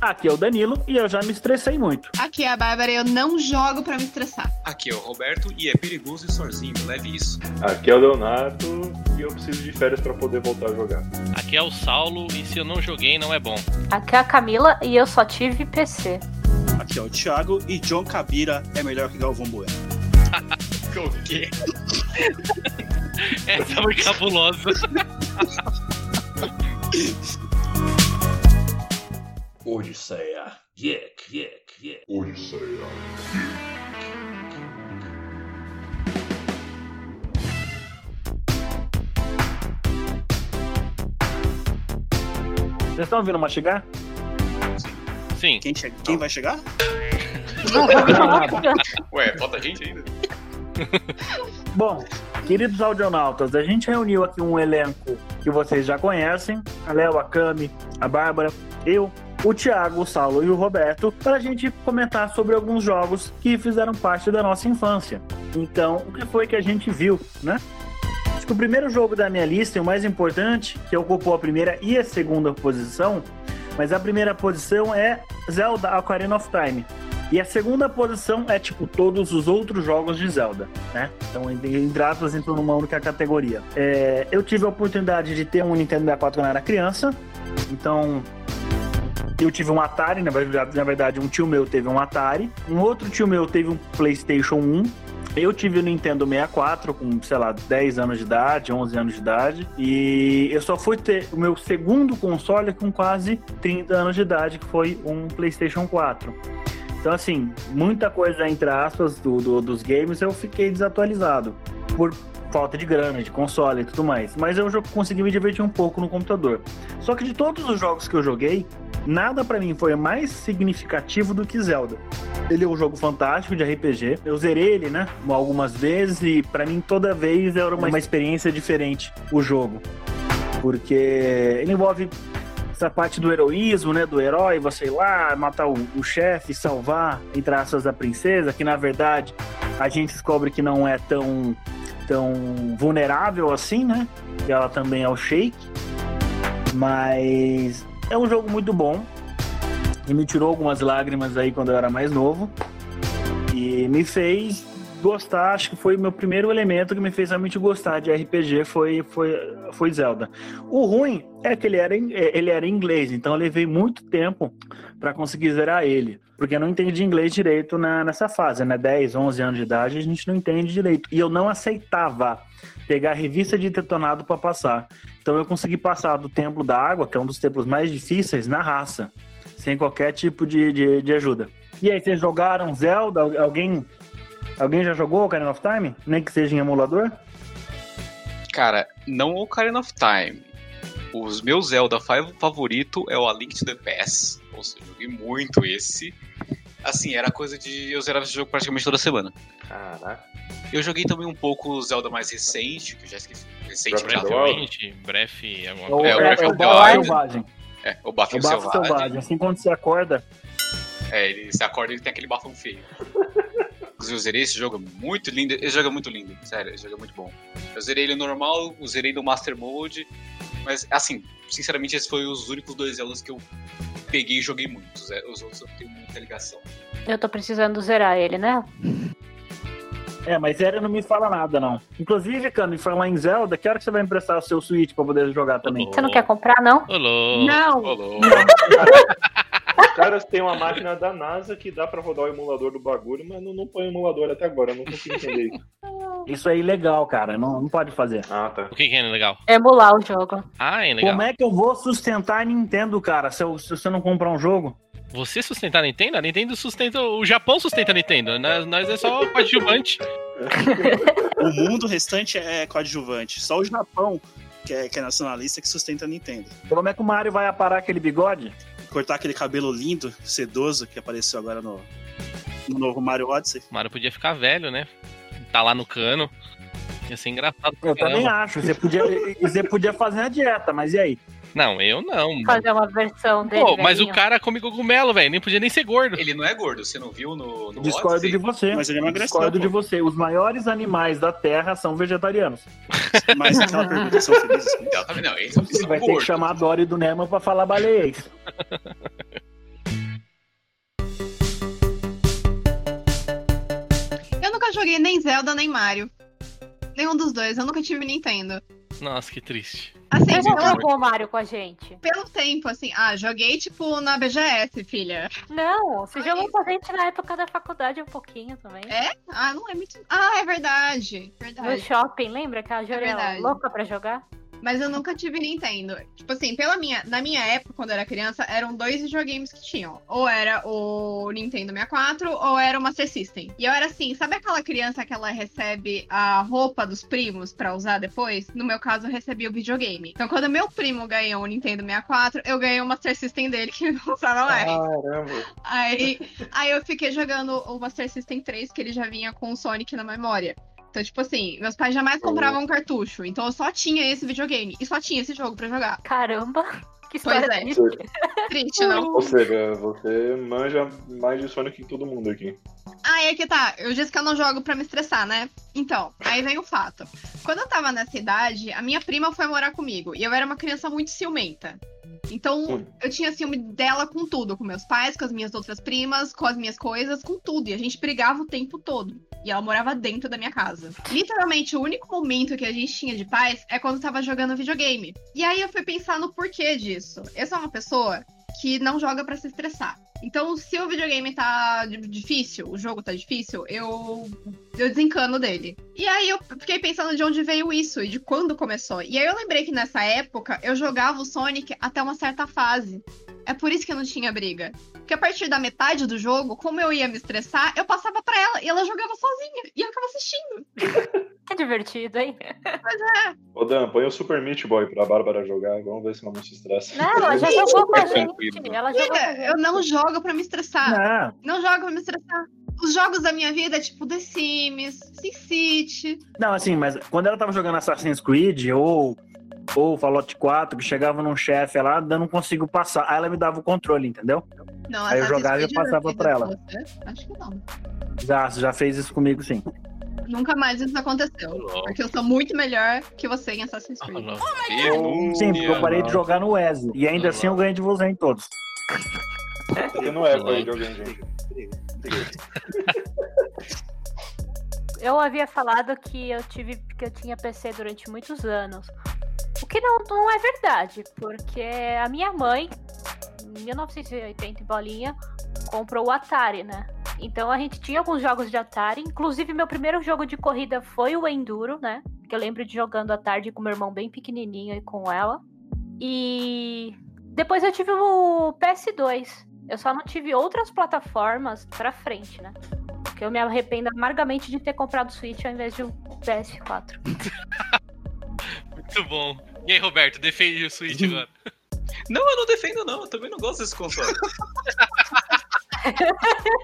Aqui é o Danilo e eu já me estressei muito. Aqui é a Bárbara e eu não jogo pra me estressar. Aqui é o Roberto e é perigoso e sozinho, leve isso. Aqui é o Leonardo e eu preciso de férias pra poder voltar a jogar. Aqui é o Saulo e se eu não joguei não é bom. Aqui é a Camila e eu só tive PC. Aqui é o Thiago e John Cabira é melhor que Galvão Bueno. o quê? Essa foi cabulosa. Odisseia. Yek, yek, yek. Odisseia. Vocês estão ouvindo mastigar? Sim. Quem, che- quem vai chegar? Ué, falta gente ainda. Bom, queridos audionautas, a gente reuniu aqui um elenco que vocês já conhecem: a Léo, a Cami, a Bárbara, eu, o Thiago, o Saulo e o Roberto, para a gente comentar sobre alguns jogos que fizeram parte da nossa infância. Então, o que foi que a gente viu, né? Acho que o primeiro jogo da minha lista, e o mais importante, que ocupou a primeira e a segunda posição, mas a primeira posição é Zelda Ocarina of Time. E a segunda posição é, tipo, todos os outros jogos de Zelda, né? Então, entre aspas, entrou numa única categoria. É, eu tive a oportunidade de ter um Nintendo 64 quando eu era criança. Então, eu tive um Atari, na verdade, um tio meu teve um Atari. Um outro tio meu teve um PlayStation 1. Eu tive o Nintendo 64 com, sei lá, 10 anos de idade, 11 anos de idade. E eu só fui ter o meu segundo console com quase 30 anos de idade, que foi um PlayStation 4. Então, assim, muita coisa, entre aspas, do, do- dos games eu fiquei desatualizado. Por falta de grana, de console e tudo mais. Mas eu consegui me divertir um pouco no computador. Só que de todos os jogos que eu joguei, nada pra mim foi mais significativo do que Zelda. Ele é um jogo fantástico de RPG. Eu zerei ele, né? Algumas vezes e pra mim toda vez era uma, uma experiência diferente o jogo. Porque ele envolve essa parte do heroísmo, né? Do herói, você ir lá, matar o, o chefe, salvar, entre aspas, a princesa, que na verdade a gente descobre que não é tão, tão vulnerável assim, né? Que ela também é o Shake. Mas é um jogo muito bom. E me tirou algumas lágrimas aí quando eu era mais novo. E me fez gostar, acho que foi o meu primeiro elemento que me fez realmente gostar de RPG foi, foi, foi Zelda. O ruim é que ele era, é, ele era em inglês, então eu levei muito tempo para conseguir zerar ele. Porque eu não entendi inglês direito na, nessa fase, né? 10, 11 anos de idade, a gente não entende direito. E eu não aceitava pegar a revista de detonado para passar. Então eu consegui passar do Templo da Água, que é um dos templos mais difíceis, na raça, sem qualquer tipo de, de, de ajuda. E aí, vocês jogaram Zelda? Al- Alguém, alguém já jogou Ocarina of Time? Nem que seja em emulador? Cara, não Ocarina of Time. Os meus Zelda fa- favorito é o A Link to the Past. Nossa, eu joguei muito esse. Assim, era coisa de eu zerava esse jogo praticamente toda semana. Caraca. Eu joguei também um pouco o Zelda mais recente, que eu já esqueci. Recente Breath of breve, alguma É o, coisa. É, o é, Breath é o of the Bafo Wild. Selvagem. É, o É o Bafo Selvagem. Selvagem. Assim, quando você acorda, É, ele se acorda e ele tem aquele bafão feio. Inclusive, eu zerei esse jogo, é muito lindo. Esse jogo é muito lindo, sério, esse jogo é muito bom. Eu zerei ele normal, eu zerei no Master Mode, mas, assim, sinceramente, esses foram os únicos dois Zeldas que eu peguei e joguei muito. Os os outros eu tenho muita ligação. Eu tô precisando zerar ele, né? É, mas Zelda não me fala nada, não. Inclusive, Cano, em falar em Zelda, que hora que você vai emprestar o seu Switch pra poder jogar também? Você não quer comprar, não? Olô. Não! Rolou. Os caras têm uma máquina da NASA que dá pra rodar o emulador do bagulho, mas não, não põe emulador até agora, eu não consigo entender isso. Isso é ilegal, cara. Não, não pode fazer. Ah, tá. O que, que é legal? Emular o jogo. Ah, é legal. Como é que eu vou sustentar a Nintendo, cara, se, eu- se você não comprar um jogo? Você sustentar a Nintendo? A Nintendo sustenta. O Japão sustenta a Nintendo. Nós, nós é só coadjuvante. O mundo restante é coadjuvante. Só o Japão, que é, que é nacionalista, que sustenta a Nintendo. Como é que o Mario vai aparar aquele bigode? Cortar aquele cabelo lindo, sedoso, que apareceu agora no, no novo Mario Odyssey. O Mario podia ficar velho, né? Tá lá no cano. Ia ser engraçado. Eu também caramba. acho. Você podia, você podia fazer a dieta, mas e aí? Não, eu não. Fazer uma versão dele. Pô, mas o velhinho. cara come cogumelo, velho. Nem podia nem ser gordo. Ele não é gordo, você não viu no, no Discordo Odyssey? de você. Mas ele emagreceu, Discordo pô. de você. Os maiores animais da Terra são vegetarianos. Mas aquela pergunta são felizes. Não, eles são, vai ter que gordos. chamar a Dory do Nemo pra falar baleia. peguei nem Zelda nem Mario. Nenhum dos dois, eu nunca tive Nintendo. Nossa, que triste. Assim, Você já pelo, jogou Mario com a gente? pelo tempo, assim, ah, joguei tipo na BGS, filha. Não, você Ai. jogou com a gente na época da faculdade um pouquinho também. É? Ah, não é muito. Ah, é verdade. No Verdade. shopping, lembra que a era verdade. louca pra jogar? Mas eu nunca tive Nintendo. Tipo assim, pela minha, na minha época, quando eu era criança, eram dois videogames que tinham. Ou era o Nintendo 64, ou era o Master System. E eu era assim, sabe aquela criança que ela recebe a roupa dos primos pra usar depois? No meu caso, eu recebi o videogame. Então, quando meu primo ganhou o Nintendo 64, eu ganhei o Master System dele, que não usava mais. Caramba. Aí, aí eu fiquei jogando o Master System 3, que ele já vinha com o Sonic na memória. Então, tipo assim, meus pais jamais compravam um cartucho. Então eu só tinha esse videogame. E só tinha esse jogo pra jogar. Caramba, que história Pois é. triste. Triste, não? Ou seja, você manja mais de Sonic que todo mundo aqui. Ah, é que tá. Eu disse que eu não jogo pra me estressar, né? Então, aí vem o fato. Quando eu tava nessa idade, a minha prima foi morar comigo. E eu era uma criança muito ciumenta. Então, Hum. eu tinha ciúme dela com tudo. Com meus pais, com as minhas outras primas, com as minhas coisas, com tudo. E a gente brigava o tempo todo. E ela morava dentro da minha casa. Literalmente, o único momento que a gente tinha de paz é quando tava jogando videogame. E aí eu fui pensar no porquê disso. Eu sou uma pessoa que não joga pra se estressar. Então, se o videogame tá di- difícil, o jogo tá difícil, eu, eu desencano dele. E aí eu fiquei pensando de onde veio isso e de quando começou. E aí eu lembrei que nessa época eu jogava o Sonic até uma certa fase. É por isso que não tinha briga. Porque a partir da metade do jogo, como eu ia me estressar, eu passava pra ela e ela jogava sozinha. E eu ficava assistindo. Que divertido, hein? Ô Dan, põe o Super Meat Boy pra Bárbara jogar. Vamos ver se ela não se estressa. Não, ela já jogou com a É gente. Ela jogou eu não jogo pra me estressar. Não, Não jogo pra me estressar. Os jogos da minha vida é tipo The Sims, SimCity. não, assim, mas quando ela tava jogando Assassin's Creed ou, ou Fallout 4, que chegava num chefe lá, eu não consigo passar. Aí ela me dava o controle, entendeu? Não, Aí eu jogava e eu eu passava pra ela. você? Acho que não. Já, já fez isso comigo, sim. Nunca mais isso aconteceu. Porque eu sou muito melhor que você em Assassin's Creed. Sim, porque eu parei de jogar no Wesley. E ainda assim eu ganhei de você em todos. Porque não é gente. Eu havia falado que eu tive que eu tinha PC durante muitos anos. Que não, não é verdade, porque a minha mãe, em 1980 em bolinha, comprou o Atari, né? Então a gente tinha alguns jogos de Atari, inclusive meu primeiro jogo de corrida foi o Enduro, né? Que eu lembro de jogando à tarde com meu irmão bem pequenininho e com ela. E depois eu tive o PS2. Eu só não tive outras plataformas pra frente, né? Porque eu me arrependo amargamente de ter comprado o Switch ao invés de um PS4. Muito bom. E aí, Roberto, defende o Switch agora. Não, eu não defendo, não. Eu também não gosto desse console.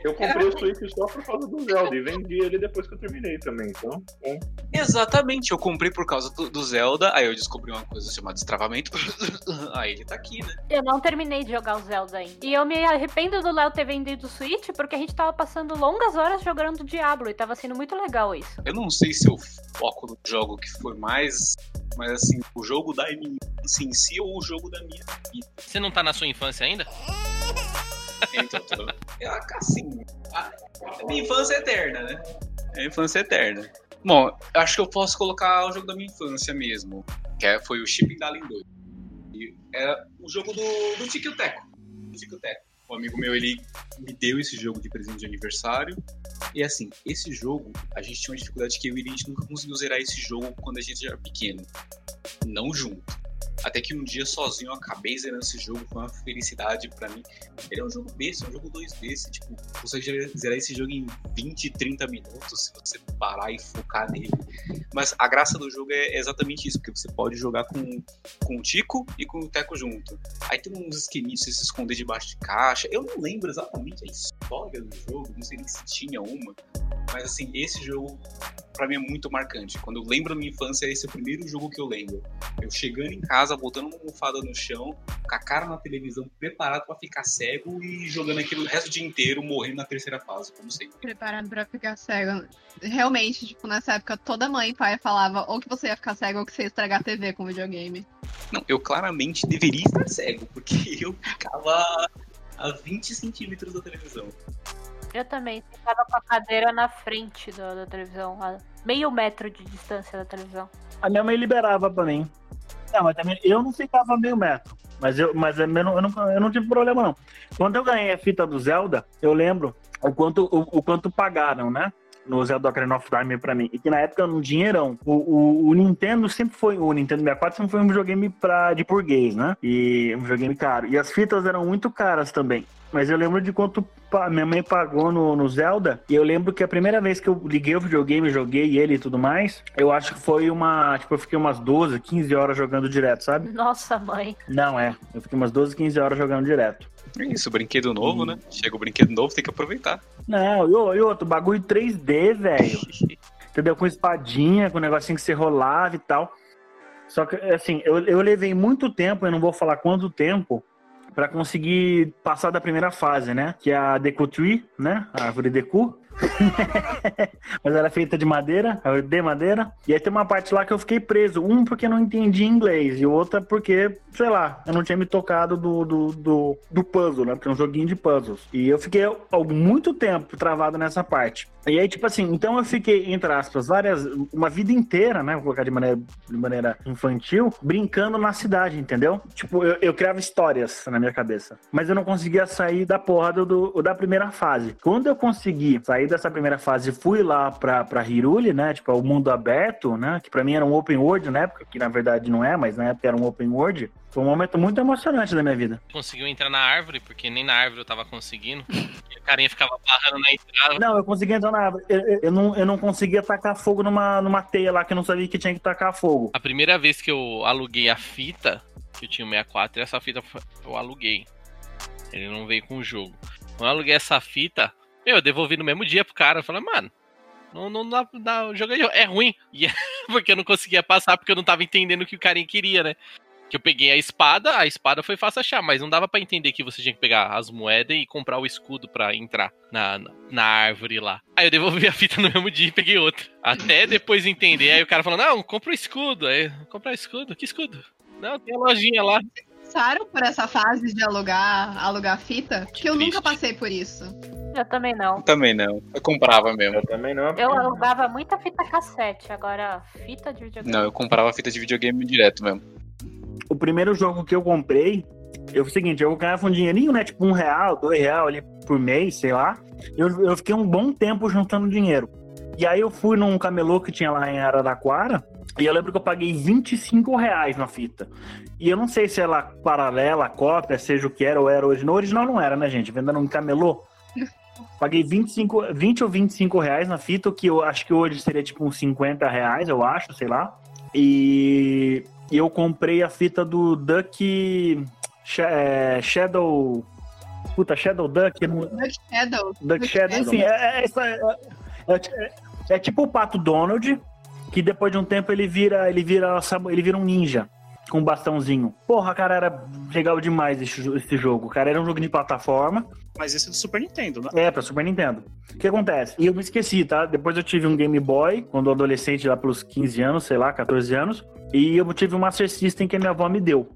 Eu comprei o Switch só por causa do Zelda e vendi ele depois que eu terminei também. Então, é. Exatamente, eu comprei por causa do, do Zelda, aí eu descobri uma coisa chamada destravamento. aí ele tá aqui, né? Eu não terminei de jogar o Zelda ainda. E eu me arrependo do Léo ter vendido o Switch porque a gente tava passando longas horas jogando Diablo e tava sendo muito legal isso. Eu não sei se o foco do jogo que foi mais. Mas assim, o jogo da minha infância em si ou o jogo da minha vida. Você não tá na sua infância ainda? Então, tô- eu, assim, a, a minha infância é eterna, né? A infância é eterna. Bom, acho que eu posso colocar o jogo da minha infância mesmo, que é- foi o Shipping Darling 2. E era o jogo do, do Tiki Teco. Do Tiki Teco. Um amigo meu, ele me deu esse jogo de presente de aniversário. E assim, esse jogo, a gente tinha uma dificuldade que eu e a gente nunca conseguiu zerar esse jogo quando a gente era pequeno. Não junto. Até que um dia sozinho eu acabei zerando esse jogo, foi uma felicidade pra mim. Ele é um jogo besta, é um jogo 2D, você, tipo, você zerar esse jogo em 20, 30 minutos se você parar e focar nele. Mas a graça do jogo é exatamente isso, porque você pode jogar com, com o Tico e com o Teco junto. Aí tem uns esqueminhos, se esconder debaixo de caixa. Eu não lembro exatamente a história do jogo, não sei nem se tinha uma. Mas assim, esse jogo pra mim é muito marcante. Quando eu lembro da minha infância, esse é o primeiro jogo que eu lembro. Eu chegando em casa, botando uma almofada no chão, com a cara na televisão, preparado pra ficar cego e jogando aquilo o resto do dia inteiro, morrendo na terceira fase, como sempre. Preparado pra ficar cego. Realmente, tipo, nessa época, toda mãe e pai falava ou que você ia ficar cego ou que você ia estragar a TV com videogame. Não, eu claramente deveria estar cego, porque eu ficava a 20 centímetros da televisão. Eu também ficava com a cadeira na frente da, da televisão, a meio metro de distância da televisão. A minha mãe liberava pra mim. Não, mas também eu não ficava meio metro. Mas eu, mas eu, não, eu, não, eu não tive problema, não. Quando eu ganhei a fita do Zelda, eu lembro o quanto, o, o quanto pagaram, né? No Zelda Ocarina of Time pra mim. E que na época era um dinheirão. O, o, o Nintendo sempre foi. O Nintendo 64 sempre foi um videogame pra, de burguês, né? E um videogame caro. E as fitas eram muito caras também. Mas eu lembro de quanto minha mãe pagou no, no Zelda. E eu lembro que a primeira vez que eu liguei o videogame, joguei ele e tudo mais, eu acho que foi uma. Tipo, eu fiquei umas 12, 15 horas jogando direto, sabe? Nossa, mãe. Não, é. Eu fiquei umas 12, 15 horas jogando direto. É isso, brinquedo novo, né? Chega o brinquedo novo, tem que aproveitar. Não, e o- outro, bagulho 3D, velho. Entendeu? Com espadinha, com negocinho que você rolava e tal. Só que, assim, eu, eu levei muito tempo, eu não vou falar quanto tempo, pra conseguir passar da primeira fase, né? Que é a Deku Tree, né? A árvore Deku. Mas ela é feita de madeira, de madeira. E aí tem uma parte lá que eu fiquei preso. Um porque não entendi inglês, e outra porque, sei lá, eu não tinha me tocado do, do, do, do puzzle, né? Porque é um joguinho de puzzles. E eu fiquei muito tempo travado nessa parte. E aí, tipo assim, então eu fiquei, entre aspas, várias. Uma vida inteira, né? Vou colocar de maneira, de maneira infantil, brincando na cidade, entendeu? Tipo, eu, eu criava histórias na minha cabeça. Mas eu não conseguia sair da porra do, do- da primeira fase. Quando eu consegui sair dessa primeira fase fui lá pra, pra Hiruli, né? Tipo, o mundo aberto, né? Que pra mim era um open world na época, que na verdade não é, mas na época era um open world. Foi um momento muito emocionante da minha vida. Conseguiu entrar na árvore, porque nem na árvore eu tava conseguindo. E o carinha ficava barrando na entrada. Não, eu consegui entrar na árvore. Eu, eu- eu não, eu não conseguia tacar fogo numa, numa teia lá que eu não sabia que tinha que tacar fogo. A primeira vez que eu aluguei a fita, que eu tinha o 64, essa fita eu aluguei. Ele não veio com o jogo. Quando eu aluguei essa fita, meu, eu devolvi no mesmo dia pro cara. Eu falei, mano, não, não dá, dá, o jogo é ruim. E é porque eu não conseguia passar, porque eu não tava entendendo o que o carinha queria, né? Que eu peguei a espada, a espada foi fácil achar, mas não dava pra entender que você tinha que pegar as moedas e comprar o escudo pra entrar na, na, na árvore lá. Aí eu devolvi a fita no mesmo dia e peguei outra. Até depois entender. Aí o cara falou: Não, compra o escudo. Aí, comprar escudo? Que escudo? Não, tem a lojinha lá. Passaram por essa fase de alugar, alugar fita? Que eu triste. nunca passei por isso. Eu também não. Também não. Eu comprava mesmo. Eu também não. Eu alugava muita fita cassete, agora fita de videogame. Não, eu comprava fita de videogame direto mesmo. O primeiro jogo que eu comprei, eu foi o seguinte, eu ganhava um dinheirinho, né? Tipo um real, dois real ali por mês, sei lá. Eu, eu fiquei um bom tempo juntando dinheiro. E aí eu fui num camelô que tinha lá em Araraquara, e eu lembro que eu paguei 25 reais na fita. E eu não sei se ela paralela, cópia, seja o que era ou era original. Original não era, né, gente? Vendendo um camelô. Paguei 25, 20 ou 25 reais na fita, que eu acho que hoje seria tipo uns 50 reais, eu acho, sei lá. E eu comprei a fita do Duck é, Shadow. Puta, Shadow Duck. não- Duck Shadow. Duck Shadow. Enfim, é, é, essa- é- é- é tipo o Pato Donald, que depois de um tempo ele vira, ele vira, ele vira um ninja com um bastãozinho. Porra, cara, era legal demais esse, esse jogo. Cara, era um jogo de plataforma. Mas esse é do Super Nintendo, né? É, pra Super Nintendo. O que acontece? E eu me esqueci, tá? Depois eu tive um Game Boy, quando adolescente, lá pelos 15 anos, sei lá, 14 anos. E eu tive um Master System que a minha avó me deu.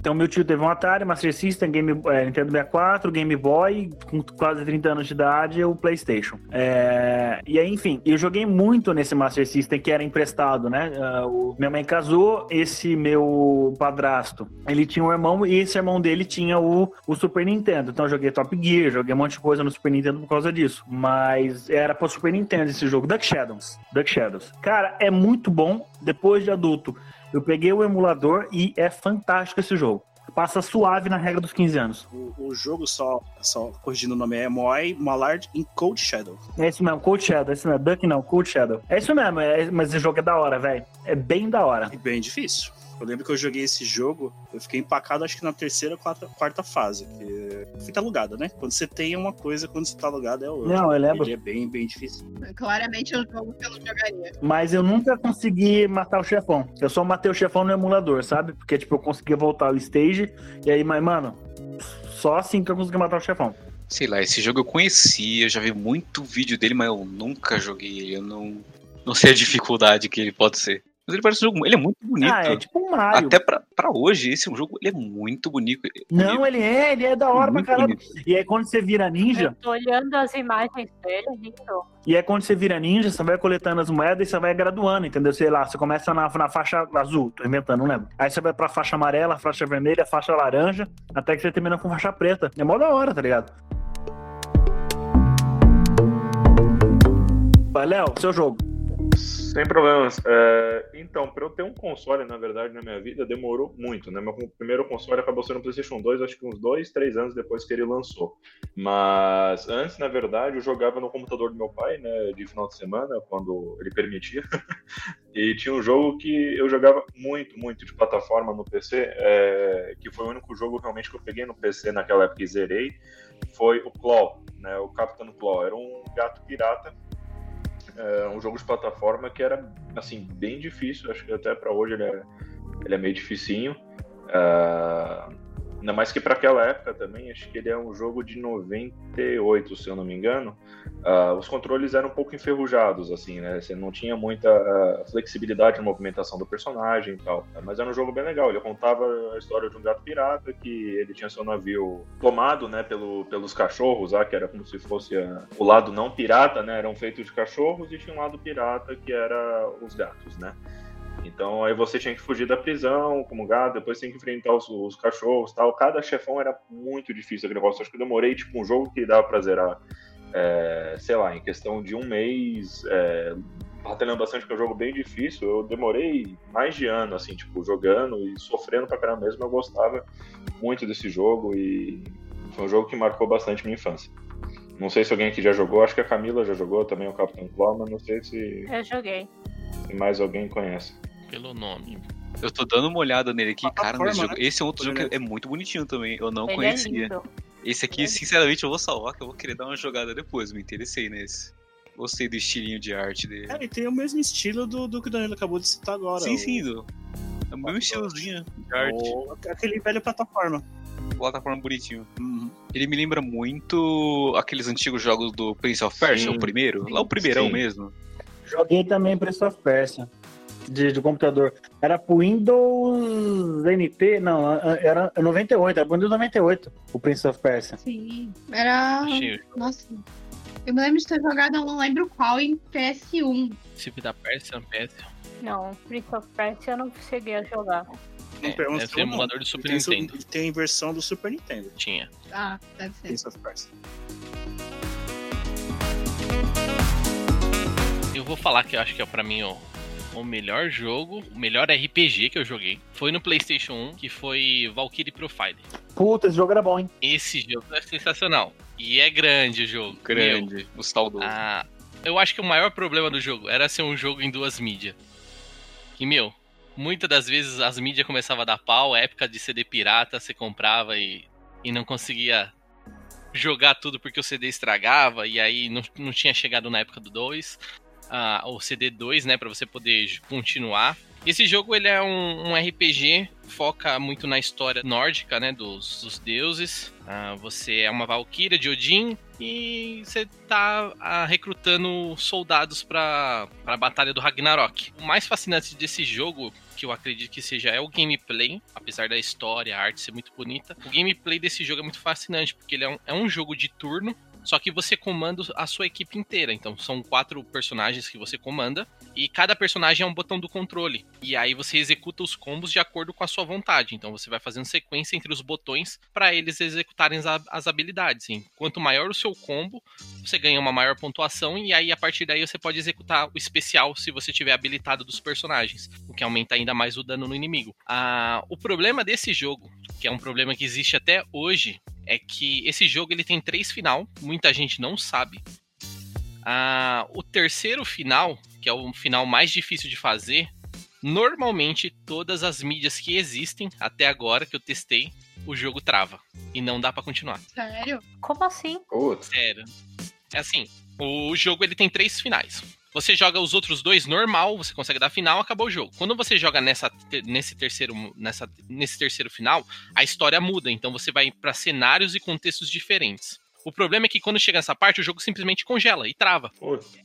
Então meu tio teve um Atari, Master System, Game, é, Nintendo 64, Game Boy, com quase 30 anos de idade, o Playstation. É, e aí, enfim, eu joguei muito nesse Master System que era emprestado, né? Ah, o- minha mãe casou, esse meu padrasto, ele tinha um irmão, e esse irmão dele tinha o, o Super Nintendo. Então eu joguei Top Gear, joguei um monte de coisa no Super Nintendo por causa disso. Mas era pro Super Nintendo esse jogo, Duck Shadows. Duck Shadows. Cara, é muito bom, depois de adulto. Eu peguei o emulador e é fantástico esse jogo. Passa suave na regra dos 15 anos. O, o jogo, só, só corrigindo o nome, é Moai Mallard in Cold Shadow. É isso mesmo, Cold Shadow, é isso mesmo. Duck não, Cold Shadow. É isso mesmo, é- mas esse jogo é da hora, velho. É bem da hora. E bem difícil. Eu lembro que eu joguei esse jogo, eu fiquei empacado acho que na terceira ou quarta, quarta fase. Que fica alugada, né? Quando você tem uma coisa, quando você tá alugado é outra. Não, eu lembro. Ele é bem, bem difícil. Claramente é um jogo que eu não jogaria. Mas eu nunca consegui matar o chefão. Eu só matei o chefão no emulador, sabe? Porque, tipo, eu conseguia voltar ao stage. E aí, mas, mano, só assim que eu consegui matar o chefão. Sei lá, esse jogo eu conhecia, eu já vi muito vídeo dele, mas eu nunca joguei ele. Eu não, não sei a dificuldade que ele pode ser. Mas ele parece um jogo. Ele é muito bonito. Ah, é tipo um Mario. Até pra, pra hoje, esse é um jogo. Ele é muito bonito. Não, ele é, ele é da hora pra Muito caramba. bonito. E aí quando você vira ninja, Eu tô olhando as imagens dele, lindo. e aí quando você vira ninja, você vai coletando as moedas e você vai graduando, entendeu? Sei lá, você começa na, na faixa azul, tô inventando, não lembro. Aí você vai pra faixa amarela, faixa vermelha, faixa laranja, até que você termina com faixa preta. É mó da hora, tá ligado? Léo, seu jogo. Sem problemas. É, então, para eu ter um console, na verdade, na minha vida, demorou muito, né? Meu primeiro console acabou sendo o PlayStation 2, acho que uns dois, três anos depois que ele lançou. Mas antes, na verdade, eu jogava no computador do meu pai, né? De final de semana, quando ele permitia. e tinha um jogo que eu jogava muito, muito de plataforma no PC, é, que foi o único jogo realmente que eu peguei no PC naquela época e zerei. Foi o Claw, né? O Captain Claw. Era um gato pirata é um jogo de plataforma que era assim bem difícil. Acho que até para hoje ele é, ele é meio dificinho. Uh, ainda mais que para aquela época também acho que ele é um jogo de 98 se eu não me engano. Uh, os controles eram um pouco enferrujados assim né? Você não tinha muita uh, flexibilidade na movimentação do personagem e tal. Mas era um jogo bem legal. Ele contava a história de um gato pirata que ele tinha seu navio tomado né pelo, pelos cachorros ah, que era como se fosse a, o lado não pirata né? Eram feitos de cachorros e tinha um lado pirata que era os gatos né então aí você tinha que fugir da prisão como gato, depois tinha que enfrentar os, os cachorros tal. Cada chefão era muito difícil aquele negócio. Acho que eu demorei tipo um jogo que dava pra zerar, é, sei lá, em questão de um mês, é, batalhando bastante, porque é um jogo bem difícil. Eu demorei mais de ano, assim, tipo, jogando e sofrendo pra caramba mesmo. Eu gostava muito desse jogo e foi um jogo que marcou bastante minha infância. Não sei se alguém aqui já jogou, acho que a Camila já jogou também o Capitão Claw, mas não sei se, Eu joguei. se mais alguém conhece. Pelo nome. Eu tô dando uma olhada nele aqui, cara, Plataforma, jogo- né? esse é outro jogo que é muito bonitinho também. Eu não Ele é conhecia. lindo. esse aqui, sinceramente, eu vou salvar, que eu vou querer dar uma jogada depois. Me interessei nesse. Gostei do estilinho de arte dele. É, ele tem o mesmo estilo do, do que o Danilo acabou de citar agora. sim, o- sim, do, é o mesmo estilozinho de arte. o- aquele velho plataforma. Plataforma bonitinho. Uhum. Ele me lembra muito aqueles antigos jogos do Prince of Persia, Sim. o primeiro. Lá o primeirão Sim. mesmo. Joguei também Prince of Persia. De, de computador. Era pro Windows NT, não, era 98, era pro Windows 98, o Prince of Persia. Sim. Era. Nossa. Eu me lembro de ter jogado, eu não lembro qual, em PS1. Cip da Pérsia, PS. Não, Prince of Persia eu não cheguei a jogar. É, pergunta deve ser emulador do Super tem, su- Nintendo. tem versão do Super Nintendo. Tinha. Ah, deve ser. Prince of Persia. Eu vou falar que eu acho que é pra mim o, o melhor jogo, o melhor RPG que eu joguei. Foi no PlayStation 1, que foi Valkyrie Profile. Puta, esse jogo era bom, hein? Esse jogo é sensacional. E é grande o jogo. Meu, Grande, o saudoso. Ah, eu acho que o maior problema do jogo era ser um jogo em duas mídias. Que, meu, muitas das vezes as mídias começavam a dar pau, época de CD pirata, você comprava e, e não conseguia jogar tudo porque o CD estragava, e aí não, não tinha chegado na época do 2, ah, o CD 2, né, pra você poder continuar. Esse jogo ele é um, um RPG, foca muito na história nórdica, né, dos, dos deuses. Ah, você é uma valquíria de Odin e você tá ah, recrutando soldados para a batalha do Ragnarok. O mais fascinante desse jogo, que eu acredito que seja, é o gameplay, apesar da história, a arte ser muito bonita. O gameplay desse jogo é muito fascinante, porque ele é um, é um jogo de turno, só que você comanda a sua equipe inteira. Então são quatro personagens que você comanda. E cada personagem é um botão do controle. E aí você executa os combos de acordo com a sua vontade. Então você vai fazendo sequência entre os botões para eles executarem as, habilidades. Hein? Quanto maior o seu combo, você ganha uma maior pontuação. E aí a partir daí você pode executar o especial se você tiver habilitado dos personagens. O que aumenta ainda mais o dano no inimigo. Ah, o problema desse jogo, que é um problema que existe até hoje, é que esse jogo ele tem três final, muita gente não sabe. Ah, o terceiro final, que é o final mais difícil de fazer, normalmente todas as mídias que existem até agora que eu testei, o jogo trava e não dá pra continuar. Sério? Como assim? Putz. Sério. É assim, o jogo ele tem três finais. Você joga os outros dois normal, você consegue dar final, acabou o jogo. Quando você joga nessa, nesse, terceiro, nessa, nesse terceiro final, a história muda. Então você vai para cenários e contextos diferentes. O problema é que quando chega nessa parte, o jogo simplesmente congela e trava.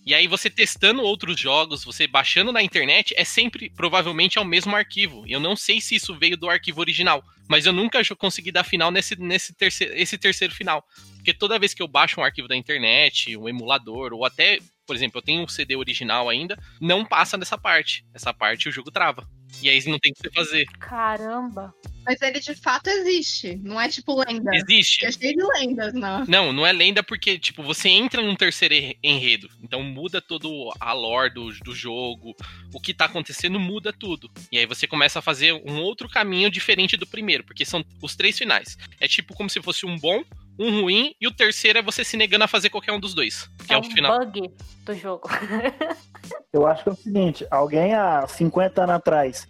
E aí você testando outros jogos, você baixando na internet, é sempre, provavelmente, é o mesmo arquivo. E eu não sei se isso veio do arquivo original, mas eu nunca consegui dar final nesse, nesse terceiro, esse terceiro final. Porque toda vez que eu baixo um arquivo da internet, um emulador, ou até, por exemplo, eu tenho um CD original ainda, não passa nessa parte. Essa parte o jogo trava. E aí não tem o que você fazer. Caramba. Mas ele de fato existe. Não é tipo lenda. Existe. É cheio de lendas, não. Não, não é lenda porque, tipo, você entra num terceiro en- enredo. Então muda todo a lore do, do jogo. O que tá acontecendo muda tudo. E aí você começa a fazer um outro caminho diferente do primeiro. Porque são os três finais. É tipo como se fosse um bom, um ruim. E o terceiro é você se negando a fazer qualquer um dos dois. Que é, É o um final. bug do jogo. Eu acho que é o seguinte: alguém há 50 anos atrás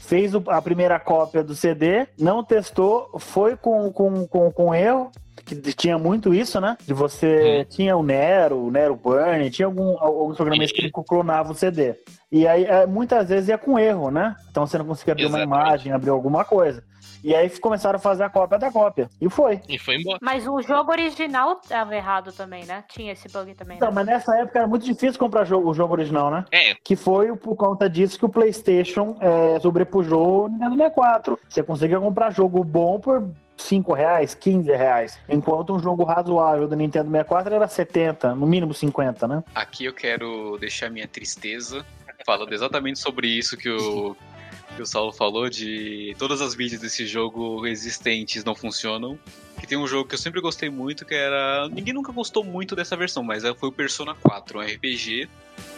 fez a primeira cópia do CD, não testou, foi com, com, com, com erro. Que tinha muito isso, né? De você. Tinha o Nero, o Nero Burn, tinha algum, alguns programas que clonavam o CD. E aí, é, muitas vezes ia com erro, né? Então você não conseguia abrir uma Exatamente. imagem, abrir alguma coisa. E aí começaram a fazer a cópia da cópia. E foi. E foi embora. Mas o jogo original tava errado também, né? Tinha esse bug também. Então, né? mas nessa época era muito difícil comprar jogo- o jogo original, né? É, Que foi por conta disso que o PlayStation é, sobrepujou o Nintendo 64. Você conseguia comprar jogo bom por 5 reais, 15 reais. Enquanto um jogo razoável do Nintendo 64 era 70, no mínimo 50, né? Aqui eu quero deixar minha tristeza falando exatamente sobre isso que o, que o Saulo falou, de todas as mídias desse jogo existentes não funcionam. Que tem um jogo que eu sempre gostei muito, que era. Ninguém nunca gostou muito dessa versão, mas foi o Persona 4, um RPG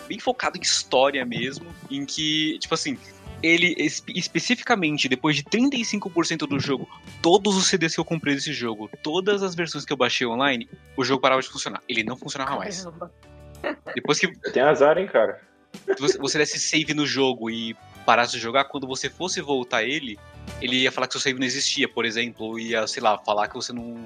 bem focado em história mesmo, em que, tipo assim, ele espe- especificamente, depois de 35% do jogo, todos os CDs que eu comprei desse jogo, todas as versões que eu baixei online, o jogo parava de funcionar. Ele não funcionava mais. Caramba. Depois que Tem azar, hein, cara? você, você desse save no jogo e parasse de jogar, quando você fosse voltar ele, ele ia falar que seu save não existia, por exemplo, ou ia, sei lá, falar que você não.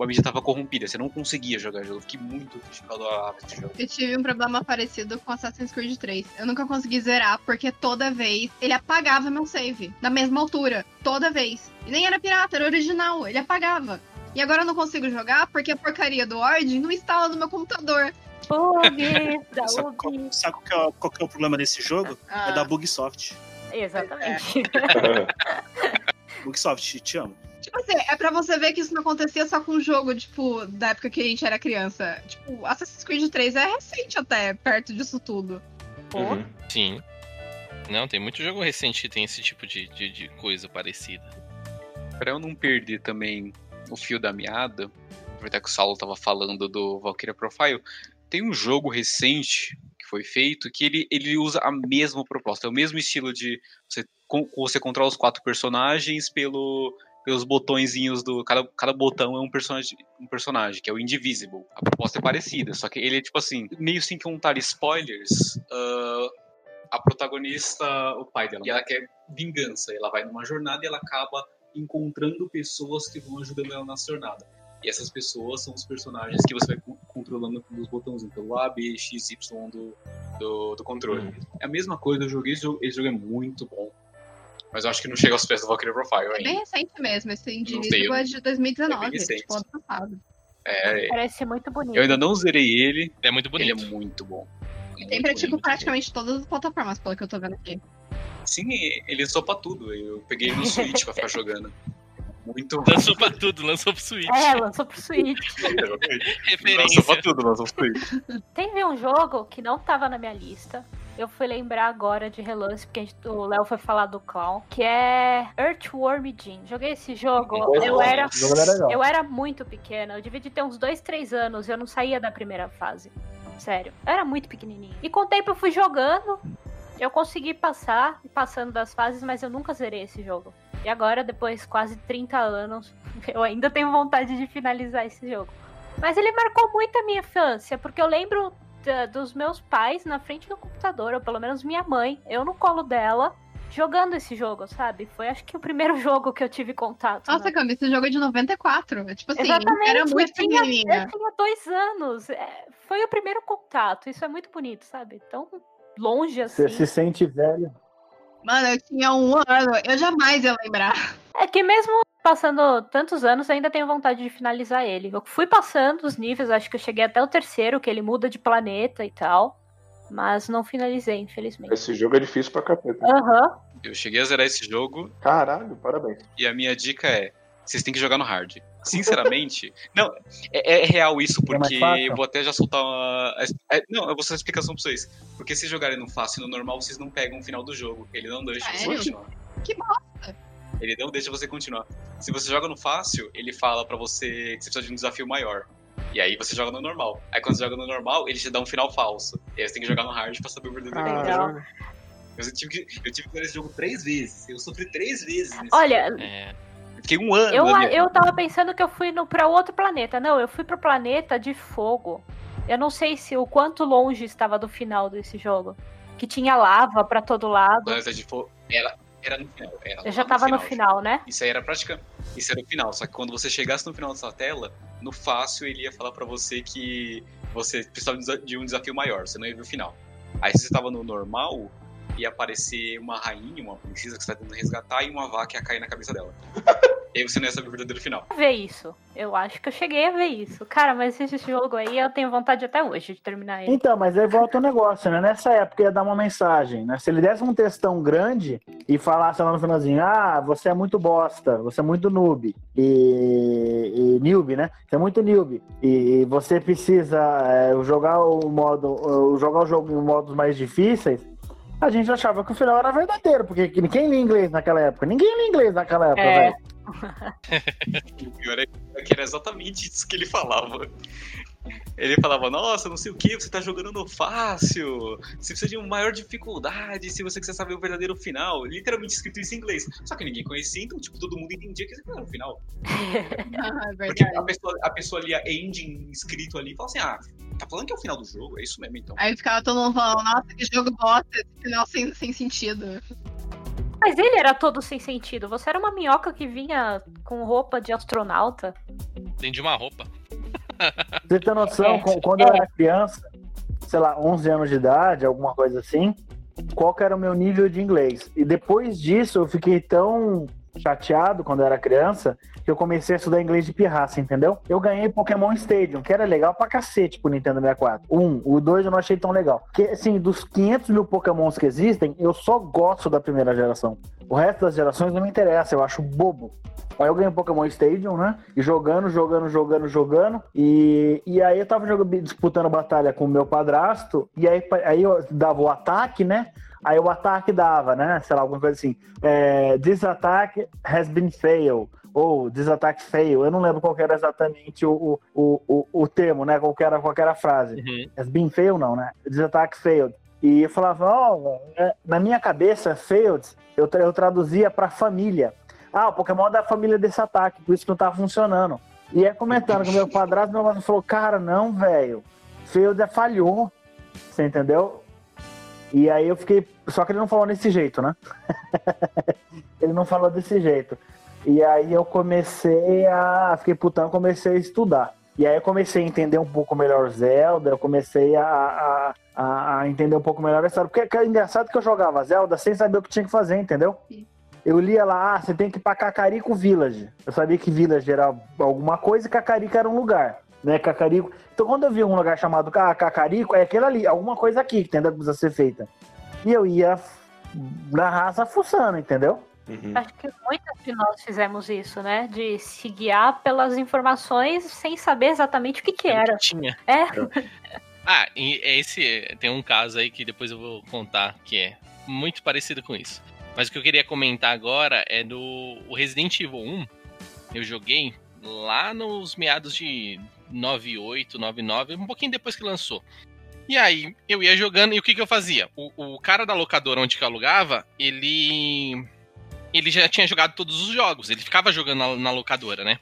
A mídia tava corrompida, você não conseguia jogar jogo. Fiquei muito triste por causa desse jogo. Eu tive um problema parecido com Assassin's Creed 3. Eu nunca consegui zerar, porque toda vez ele apagava meu save. Na mesma altura. Toda vez. E nem era pirata, era original. Ele apagava. E agora eu não consigo jogar porque a porcaria do Origin não instala no meu computador. Bug da Sabe, qual, Ubi. sabe qual, que é, o- qual que é o problema desse jogo? Ah, É da Bugsoft. Exatamente. Bugsoft, te amo. Tipo assim, é pra você ver que isso não acontecia só com o jogo, tipo, da época que a gente era criança. Tipo, Assassin's Creed 3 é recente até, perto disso tudo. Uhum. sim. Não, tem muito jogo recente que tem esse tipo de, de, de coisa parecida. Pra eu não perder também o fio da meada, aproveitar que o Saulo tava falando do Valkyria Profile, tem um jogo recente que foi feito que ele, ele usa a mesma proposta, é o mesmo estilo de você, com- você controla os quatro personagens pelo, pelos botõezinhos do. Cada, cada botão é um personagem, um personagem, que é o Indivisible. A proposta é parecida, só que ele é tipo assim, meio sem contar spoilers. ah, a protagonista, o pai dela, e ela quer vingança. Ela vai numa jornada e ela acaba encontrando pessoas que vão ajudando ela nessa jornada. E essas pessoas são os personagens que você vai controlando pelos botãozinhos, pelo A, B, X, Y do, do, do controle. É a mesma coisa, eu joguei esse jogo, esse jogo é muito bom. Mas eu acho que não chega aos pés do Valkyrie Profile É bem ainda. recente mesmo, esse eu- é de 2019, é tipo, ano passado. É, Parece muito bonito. eu ainda não zerei ele, É muito bonito. ele é muito bom. E Muito, tem pra, tipo, praticamente todas as plataformas, pelo que eu tô vendo aqui. bom. Sim, ele sou pra tudo. Eu peguei ele no Switch pra ficar jogando. Muito Lançou pra tudo, lançou pro Switch. É, lançou pro Switch. Lançou Referência. pra tudo, lançou pro Switch. Teve um jogo que não tava na minha lista. Eu fui lembrar agora de relance, porque a gente- o Léo foi falar do Clown, que é Earthworm Jim. Joguei esse jogo, eu era, eu era muito pequena, eu devia de ter uns 2, 3 anos, eu não saía da primeira fase. Sério, eu era muito pequenininha. E com o tempo eu fui jogando, eu consegui passar, passando das fases, mas eu nunca zerei esse jogo. E agora, depois de quase 30 anos, eu ainda tenho vontade de finalizar esse jogo. Mas ele marcou muito a minha infância, porque eu lembro da- dos meus pais na frente do computador, ou pelo menos minha mãe, eu no colo dela, jogando esse jogo, sabe? Foi acho que o primeiro jogo que eu tive contato. Nossa, né? Cami, esse jogo é de 94. É, Tipo assim, Exatamente, era muito eu tinha, pequenininha. eu tinha dois anos. É, foi o primeiro contato. Isso é muito bonito, sabe? Tão longe assim. Você se sente velho. Mano, eu tinha um ano, eu jamais ia lembrar. É que mesmo passando tantos anos, ainda tenho vontade de finalizar ele. Eu fui passando os níveis, acho que eu cheguei até o terceiro, que ele muda de planeta e tal. Mas não finalizei, infelizmente. Esse jogo é difícil pra capeta. Aham. Eu cheguei a zerar esse jogo Caralho, parabéns. e a minha dica é: vocês têm que jogar no hard. Sinceramente. não, é, é real isso, É porque fácil? eu vou até já soltar uma. é, não, eu vou dar uma explicação pra vocês. Porque se jogarem no fácil e no normal, vocês não pegam o final do jogo. Ele não deixa você continuar. Que bosta. Ele não deixa você continuar. Se você joga no fácil, ele fala pra você que você precisa de um desafio maior. E aí você joga no normal. Aí quando você joga no normal, ele te dá um final falso. E aí você tem que jogar no hard pra saber o verdadeiro final. Legal. Eu tive, que, eu tive que jogar esse jogo três vezes. Eu sofri três vezes nesse Olha, É, Fiquei um ano. eu, eu tava pensando que eu fui no, pra outro planeta. Não, eu fui pro planeta de fogo. Eu não sei se o quanto longe estava do final desse jogo. Que tinha lava pra todo lado. Planeta de Fogo era, era no final. Era Eu já tava no final, né? Isso aí era praticamente. Isso era o final. Só que quando você chegasse no final dessa tela, no fácil ele ia falar pra você que você precisava de um desafio maior. Você não ia ver o final. Aí se você tava no normal, ia aparecer uma rainha, uma princesa que você tá tentando resgatar e uma vaca ia cair na cabeça dela. e aí você não ia saber o verdadeiro final. ver isso. Eu acho que eu cheguei a ver isso. Cara, mas esse jogo aí eu tenho vontade até hoje de terminar ele. Então, mas aí volta o negócio, né? Nessa época ia dar uma mensagem, né? Se ele desse um textão grande e falasse lá no finalzinho, ah, você é muito bosta, você é muito noob, e, e noob, né? Você é muito noob, e você precisa é, jogar o modo, jogar o jogo em modos mais difíceis, a gente achava que o final era verdadeiro, porque quem lia inglês naquela época? Ninguém lia inglês naquela época, É. velho. O pior é que era exatamente isso que ele falava. Ele falava, nossa, não sei o que, você tá jogando no fácil, você precisa de uma maior dificuldade se você quiser saber o verdadeiro final. Literalmente escrito isso em inglês. Só que ninguém conhecia, então, tipo, todo mundo entendia que era o final. Ah, é Porque a pessoa, a pessoa lia ending escrito ali e fala assim, ah, tá falando que é o final do jogo? É isso mesmo, então. Aí ficava todo mundo falando, nossa, que jogo bosta, esse final sem, sem sentido. Mas ele era todo sem sentido. Você era uma minhoca que vinha com roupa de astronauta. tem de uma roupa. Você tem noção, É. quando eu era criança, sei lá, 11 anos de idade, alguma coisa assim, qual que era o meu nível de inglês? E depois disso, eu fiquei tão chateado quando eu era criança que eu comecei a estudar inglês de pirraça, entendeu? Eu ganhei Pokémon Stadium, que era legal pra cacete pro Nintendo 64. Um, o dois eu não achei tão legal. Porque, assim, dos 500 mil Pokémons que existem, eu só gosto da primeira geração. O resto das gerações não me interessa, eu acho bobo. Aí eu ganhei Pokémon Stadium, né? E jogando, jogando, jogando, jogando. E, e aí eu tava jogando, disputando batalha com o meu padrasto. E aí, aí eu dava o ataque, né? Aí o ataque dava, né? Sei lá, alguma coisa assim. É, this attack has been failed. Ou this attack fail. Eu não lembro qual era exatamente o, o, o, o termo, né? Qual que era, qual era a frase. Uhum. Has been failed, não, né? This attack failed. E eu falava, é, na minha cabeça, failed, eu, tra- eu traduzia pra família. Ah, o Pokémon é da família desse ataque, por isso que não tá funcionando. E aí comentando com meu padrasto, meu padrasto falou, cara, não, velho. Failed é falhou. Você entendeu? E aí eu fiquei. Só que ele não falou desse jeito, né? ele não falou desse jeito. E aí eu comecei a. Fiquei putão, comecei a estudar. E aí eu comecei a entender um pouco melhor Zelda, eu comecei a, a, a- entender um pouco melhor a história. Porque é engraçado que eu jogava Zelda sem saber o que tinha que fazer, entendeu? Sim. Eu lia lá, ah, você tem que ir pra Cacarico Village. Eu sabia que Village era alguma coisa e Cacarico era um lugar. Né, Cacarico. Então quando eu vi um lugar chamado Ca- Cacarico, é aquele ali, alguma coisa aqui que entendeu, que precisa ser feita. E eu ia na raça fuçando, entendeu? Uhum. Acho que muitas de nós fizemos isso, né? De se guiar pelas informações sem saber exatamente o que, que era. Tinha. É, Ah, e esse tem um caso aí que depois eu vou contar que é muito parecido com isso. Mas o que eu queria comentar agora é do o Resident Evil 1. Eu joguei lá nos meados de 98, 99, um pouquinho depois que lançou. E aí eu ia jogando e o que, que eu fazia? O, o cara da locadora onde que eu alugava, ele ele já tinha jogado todos os jogos. Ele ficava jogando na, na locadora, né?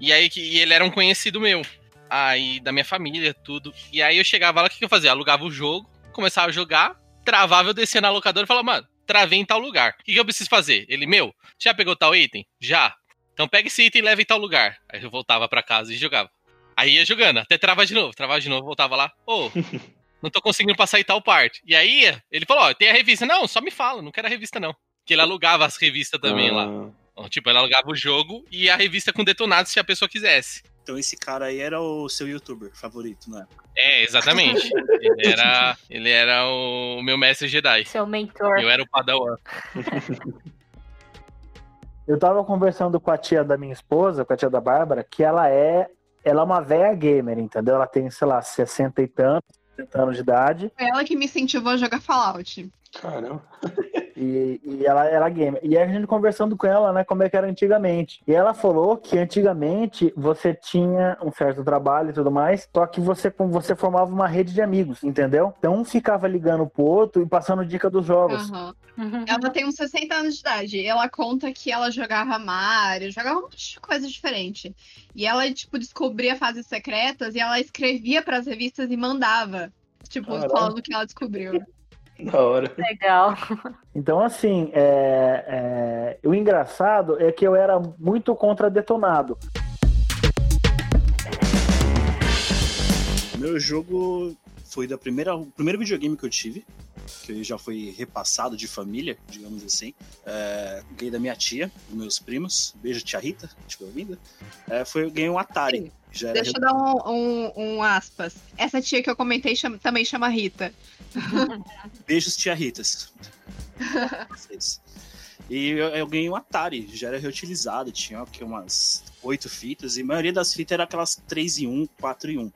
E aí que ele era um conhecido meu aí da minha família, tudo. E aí eu chegava lá, o que, que eu fazia? Alugava o jogo, começava a jogar, travava, eu descia na locadora e falava, mano, travei em tal lugar. O que, que eu preciso fazer? Ele, meu, já pegou tal item? Já. Então pega esse item e leva em tal lugar. Aí eu voltava pra casa e jogava. Aí ia jogando, até travar de novo, travava de novo, voltava lá. Ô, não tô conseguindo passar em tal parte. E aí ele falou, ó, tem a revista. Não, só me fala, não quero a revista não. Que ele alugava as revistas também lá. Ah, Tipo, ela alugava o jogo e a revista com detonados se a pessoa quisesse. Então esse cara aí era o seu youtuber favorito, né? É, exatamente. ele era, ele era o meu mestre Jedi. Seu mentor. Eu era o Padawan. Eu tava conversando com a tia da minha esposa, com a tia da Bárbara, que ela é. Ela é uma velha gamer, entendeu? Ela tem, sei lá, 60 e tantos, 70 anos de idade. Foi ela que me incentivou a jogar Fallout. Caramba. E, e ela era gamer. E a gente conversando com ela, né, como é que era antigamente. E ela falou que antigamente você tinha um certo trabalho e tudo mais, só que você, você formava uma rede de amigos, entendeu? Então um ficava ligando pro outro e passando dica dos jogos. Uhum. Ela tem uns 60 anos de idade. Ela conta que ela jogava Mario, jogava um monte de coisa diferente. E ela, tipo, descobria fases secretas e ela escrevia pras revistas e mandava. Tipo, Caralho. falando o que ela descobriu. Da hora. Legal. Então, assim, é, é, o engraçado é que eu era muito contra-detonado. Meu jogo foi da primeira, o primeiro videogame que eu tive, que já foi repassado de família, digamos assim. É, ganhei da minha tia, dos meus primos. Beijo, tia Rita, estiver ouvindo. É, foi, ganhei um Atari. Já Deixa eu dar um, um- um aspas. Essa tia que eu comentei chama- também chama Rita. Beijos, tia Ritas. E eu, eu ganhei um Atari, já era reutilizado, tinha aqui umas oito fitas, e a maioria das fitas era aquelas 3 em 1, 4 em 1.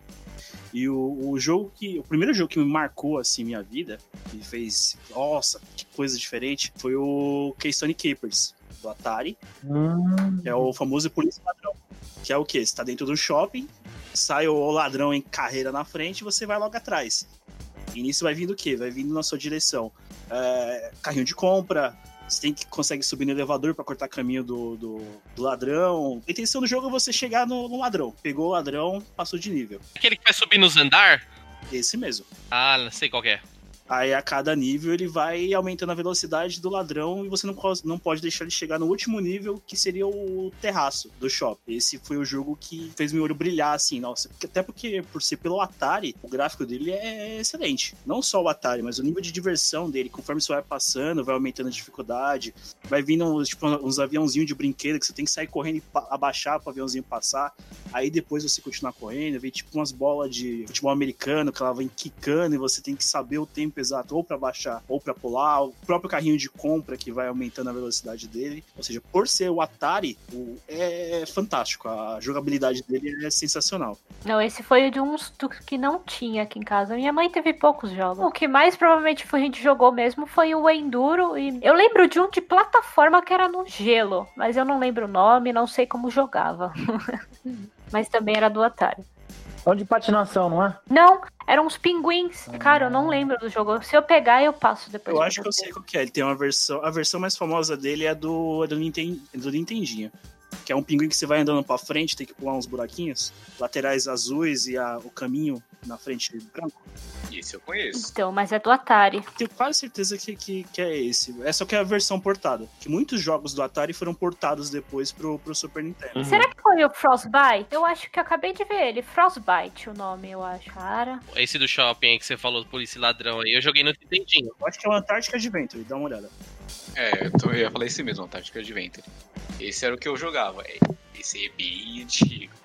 E o, o jogo que. O primeiro jogo que me marcou assim minha vida, que fez. Nossa, que coisa diferente, foi o Keystone Keepers, do Atari. Hum, É o famoso polícia ladrão. Que é o quê? Você tá dentro do shopping, sai o ladrão em carreira na frente e você vai logo atrás. E nisso vai vindo o quê? Vai vindo na sua direção. É, carrinho de compra, você tem que consegue subir no elevador pra cortar caminho do, do, do ladrão. A intenção do jogo é você chegar no, no ladrão. Pegou o ladrão, passou de nível. Aquele que vai subir nos andar? Esse mesmo. Ah, não sei qual é. Aí a cada nível ele vai aumentando a velocidade do ladrão e você não, não pode deixar ele chegar no último nível, que seria o terraço do shopping. Esse foi o jogo que fez meu olho brilhar, assim, nossa. Até porque, por ser pelo Atari, o gráfico dele é excelente. Não só o Atari, mas o nível de diversão dele, conforme você vai passando, vai aumentando a dificuldade, vai vindo tipo, uns aviãozinhos de brinquedo que você tem que sair correndo e abaixar para o aviãozinho passar. Aí depois você continuar correndo, vem tipo umas bolas de futebol americano que ela vem quicando e você tem que saber o tempo exato, ou pra baixar ou pra pular. O próprio carrinho de compra que vai aumentando a velocidade dele. Ou seja, por ser o Atari, o- é fantástico. A jogabilidade dele é sensacional. Não, esse foi de uns que não tinha aqui em casa. Minha mãe teve poucos jogos. O que mais provavelmente foi- a gente jogou mesmo foi o Enduro. E eu lembro de um de plataforma que era no gelo, mas eu não lembro o nome, não sei como jogava. mas também era do Atari. É um de patinação, não é? Não, eram uns pinguins. Cara, eu não lembro do jogo. Se eu pegar, eu passo depois. Eu acho que eu sei qual que é. Ele tem uma versão. A versão mais famosa dele é do, é do, Ninten, do Nintendinho. Que é um pinguim que você vai andando pra frente, tem que pular uns buraquinhos. Laterais azuis e a- o caminho na frente branco. Esse eu conheço. Então, mas é do Atari. Tenho quase certeza que, que, que é esse. Essa que é a versão portada. Que muitos jogos do Atari foram portados depois pro, pro Super Nintendo. Uhum. Será que foi o Frostbite? Eu acho que eu acabei de ver ele. Frostbite o nome, eu acho. Cara. Esse do shopping aí que você falou, polícia ladrão aí, eu joguei no Nintendinho. Eu acho que é o Antarctic Adventure, dá uma olhada. É, eu, ia falar esse mesmo, Antarctic Adventure. Esse era o que eu jogava. É, Esse é bem antigo.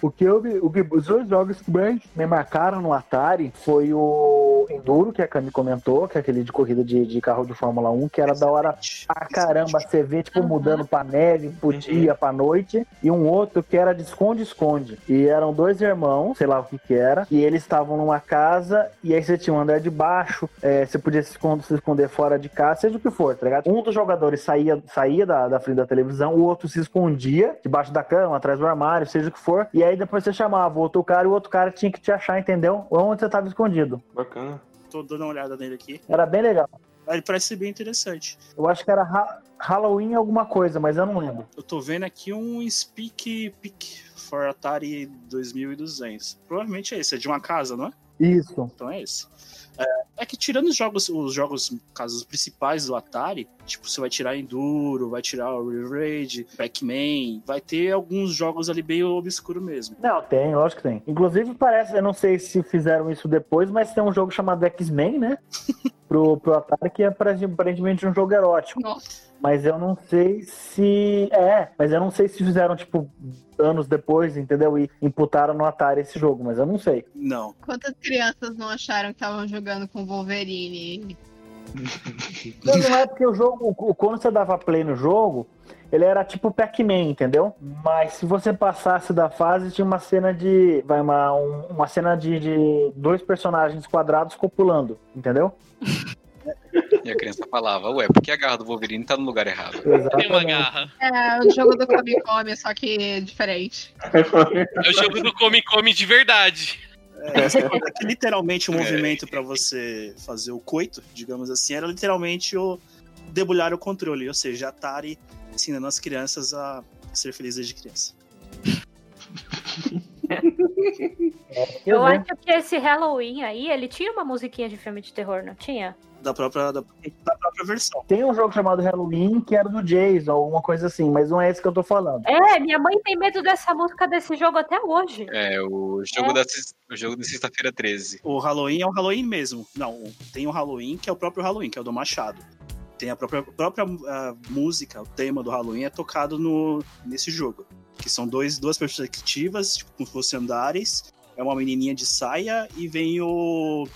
O que eu vi- o que, os dois jogos que mais me marcaram no Atari foi o Enduro, que a Cami comentou, que é aquele de corrida de, de carro de Fórmula 1, que era da hora pra caramba. Você vê, tipo, Uhum. mudando pra neve, pro dia, pra noite. E um outro que era de esconde-esconde. E eram dois irmãos, sei lá o que que era, e eles estavam numa casa, e aí você tinha um andar de baixo, é, você podia se esconder, se esconder fora de casa, seja o que for, tá ligado? Um dos jogadores saía, saía da, da frente da televisão, o outro se escondia debaixo da cama, atrás do armário, seja o que for, e aí depois você chamava o outro cara e o outro cara tinha que te achar, entendeu? Onde você tava escondido. Bacana. Tô dando uma olhada nele aqui. Era bem legal. Ele parece ser bem interessante. Eu acho que era Ha- Halloween alguma coisa, mas eu não lembro. Eu tô vendo aqui um Speak Peak for Atari 2200. Provavelmente é esse, é de uma casa, não é? Isso. Então é esse. É, é que tirando os jogos, os jogos, casos principais do Atari, tipo, você vai tirar Enduro, vai tirar o River Raid, Pac-Man, vai ter alguns jogos ali bem obscuro mesmo. Não, tem, lógico que tem. Inclusive, parece, eu não sei se fizeram isso depois, mas tem um jogo chamado X-Men, né? pro, pro Atari, que é aparentemente um jogo erótico. Nossa. Mas eu não sei se. É, mas eu não sei se fizeram, tipo, anos depois, entendeu? E imputaram no Atari esse jogo, mas eu não sei. Não. Quantas crianças não acharam que estavam jogando com Wolverine? Não, não é porque o jogo, o- quando você dava play no jogo, ele era tipo Pac-Man, entendeu? Mas se você passasse da fase, tinha uma cena de. Vai, uma, um- uma cena de, de dois personagens quadrados copulando, entendeu? E a criança falava, ué, por que a garra do Wolverine tá no lugar errado? Tem uma Exatamente. garra. É o jogo do Come Come, só que diferente. É o jogo do Come Come de verdade. É, literalmente o É. movimento pra você fazer o coito, digamos assim, era literalmente o debulhar o controle, ou seja, a Atari ensinando as crianças a ser felizes desde criança. Eu é. acho que esse Halloween aí, ele tinha uma musiquinha de filme de terror, não tinha? Da própria, da, da própria versão. Tem um jogo chamado Halloween que era do Jason, alguma coisa assim, mas não é esse que eu tô falando. É, minha mãe tem medo dessa música desse jogo até hoje. É, o jogo, É. Da, o jogo da sexta-feira 13. O Halloween é o Halloween mesmo. Não, tem o Halloween que é o próprio Halloween, que é o do Machado. Tem a própria, própria ah, música, o tema do Halloween é tocado no, nesse jogo. Que são dois, duas perspectivas, tipo, como se fossem andares. É uma menininha de saia e vem o.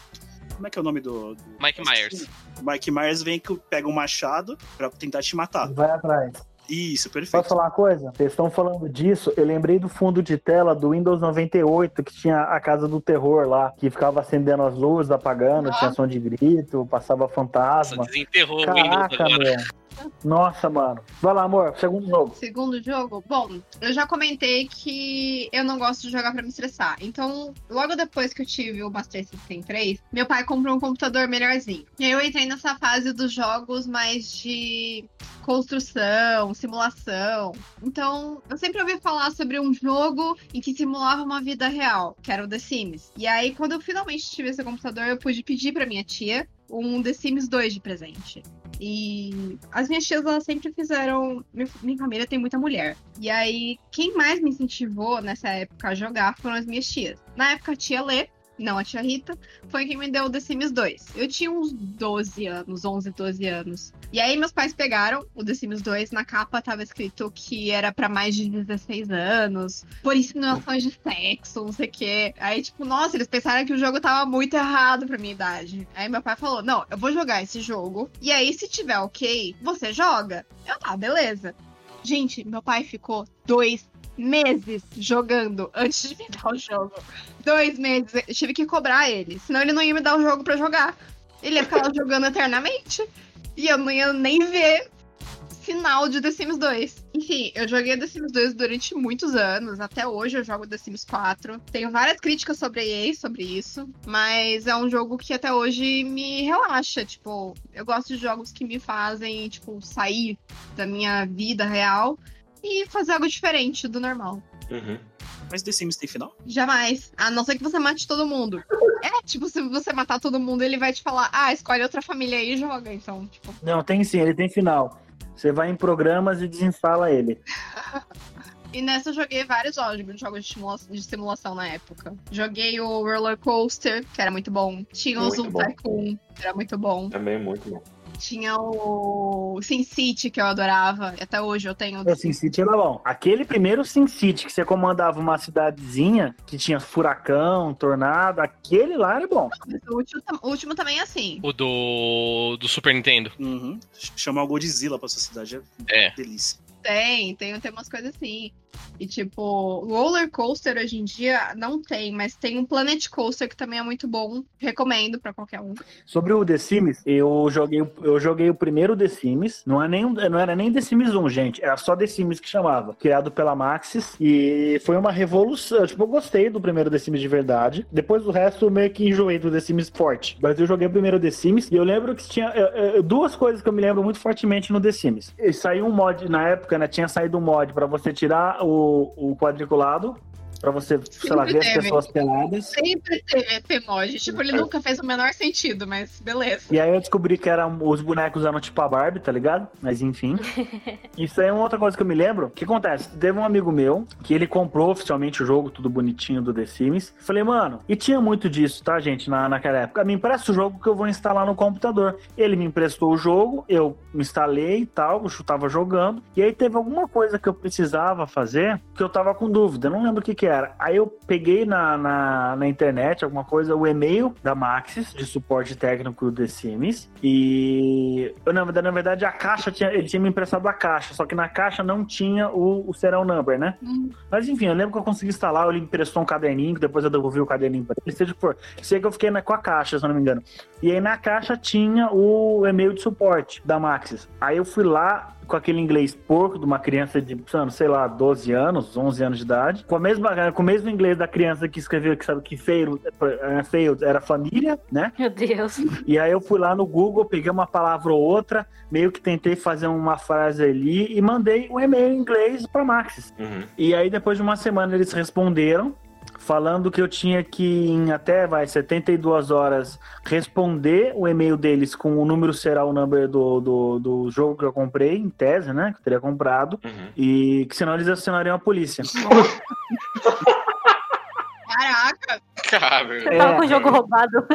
Como é que é o nome do. do- Mike Myers. O Mike Myers vem que pega um machado pra tentar te matar. Vai atrás. Isso, Posso perfeito. falar uma coisa? Vocês estão falando disso, eu lembrei do fundo de tela do Windows 98, que tinha a casa do terror lá, que ficava acendendo as luzes, apagando, Ah. tinha som de grito, passava Nossa, fantasma. desenterrou o Windows Caraca, agora. meu. Nossa, mano. Vai lá, amor, segundo jogo. Segundo jogo, bom, eu já comentei que eu não gosto de jogar pra me estressar. Então, logo depois que eu tive o Master System 3, meu pai comprou um computador melhorzinho. E aí eu entrei nessa fase dos jogos mais de construção, simulação. Então, eu sempre ouvi falar sobre um jogo em que simulava uma vida real, que era o The Sims. E aí, quando eu finalmente tive esse computador, eu pude pedir pra minha tia um The Sims 2 de presente. E as minhas tias, elas sempre fizeram. Minha família tem muita mulher. E aí, quem mais me incentivou nessa época a jogar foram as minhas tias. Na época, a tia Lê, não a tia Rita, foi quem me deu o The Sims 2. Eu tinha uns 12 anos, 11, 12 anos. E aí, meus pais pegaram o The Sims 2. Na capa tava escrito que era pra mais de 16 anos, por insinuações de sexo, não sei o quê. Aí, tipo, nossa, eles pensaram que o jogo tava muito errado pra minha idade. Aí, meu pai falou: Não, eu vou jogar esse jogo. E aí, se tiver ok, você joga. Eu, tá, beleza. Gente, meu pai ficou dois meses jogando antes de me dar o jogo. Dois meses. Eu tive que cobrar ele. Senão ele não ia me dar o jogo pra jogar. Ele ia ficar jogando eternamente. E eu não ia nem ver final de The Sims 2. Enfim, eu joguei The Sims 2 durante muitos anos. Até hoje eu jogo The Sims 4. Tenho várias críticas sobre a EA sobre isso. Mas é um jogo que até hoje me relaxa. Tipo, eu gosto de jogos que me fazem, tipo, sair da minha vida real e fazer algo diferente do normal. Uhum. Mas The Sims tem final? Jamais. A não ser que você mate todo mundo. É, tipo, se você matar todo mundo, ele vai te falar, ah, escolhe outra família aí e joga. Então, tipo. Não, tem sim, ele tem final. Você vai em programas e desinstala ele. E nessa eu joguei vários jogos, jogos de simulação, de simulação na época. Joguei o Roller Coaster, que era muito bom. Tinha o Zoom. Tycoon, que era muito bom. Também é muito bom. Tinha o Sin City, que eu adorava. E até hoje eu tenho. O SimCity era bom. Aquele primeiro SimCity que você comandava uma cidadezinha que tinha furacão, tornado, aquele lá era bom. O último, o último também é assim. O do, do Super Nintendo. Uhum. Chamar o Godzilla pra sua cidade é, É. delícia. Tem, tem, tem umas coisas assim. E tipo, roller coaster hoje em dia não tem, mas tem um Planet Coaster que também é muito bom. Recomendo pra qualquer um. Sobre o The Sims, eu joguei, eu joguei o primeiro The Sims. Não, é nem, não era nem The Sims 1, gente. Era só The Sims que chamava. Criado pela Maxis. E foi uma revolução. Tipo, eu gostei do primeiro The Sims de verdade. Depois do resto, eu meio que enjoei do The Sims forte. Mas eu joguei o primeiro The Sims. E eu lembro que tinha eh, eh, duas coisas que eu me lembro muito fortemente no The Sims. E Saiu um mod, na época, Tinha saído um mod pra você tirar o, o quadriculado. Pra você, sei lá, Sempre ver as teve. pessoas peladas. Sempre teve esse emoji. Tipo, ele nunca fez o menor sentido, mas beleza. E aí eu descobri que eram os bonecos eram tipo a Barbie, tá ligado? Mas enfim. Isso aí é uma outra coisa que eu me lembro. O que acontece? Teve um amigo meu que ele comprou oficialmente o jogo, tudo bonitinho do The Sims. Falei, mano, e tinha muito disso, tá, gente, na, naquela época. Me empresta o jogo que eu vou instalar no computador. Ele me emprestou o jogo, eu instalei e tal, eu tava jogando. E aí teve alguma coisa que eu precisava fazer que eu tava com dúvida, eu não lembro o que que era. Aí eu peguei na, na, na internet alguma coisa, o e-mail da Maxis, de suporte técnico do The Sims. E eu, na, na verdade a caixa tinha, ele tinha me emprestado a caixa, só que na caixa não tinha o, o serial number, né? Hum. Mas enfim, eu lembro que eu consegui instalar, ele emprestou um caderninho, que depois eu devolvi o caderninho pra ele, seja o que for. Sei que eu fiquei na, com a caixa, se eu não me engano. E aí na caixa tinha o e-mail de suporte da Maxis. Aí eu fui lá com aquele inglês porco de uma criança de, sei lá, 12 anos, 11 anos de idade, com, a mesma, com o mesmo inglês da criança que escreveu, que sabe que fail, eh, fail era família, né? Meu Deus. E aí eu fui lá no Google, peguei uma palavra ou outra, meio que tentei fazer uma frase ali e mandei o e-mail em inglês pra Maxis. Uhum. E aí, depois de uma semana, eles responderam, falando que eu tinha que, em até vai, 72 horas, responder o e-mail deles com o número serial number do, do, do jogo que eu comprei, em tese, né? Que eu teria comprado, Uhum. e que senão eles acionariam a polícia. Caraca! Cara, É. Tava com o jogo roubado.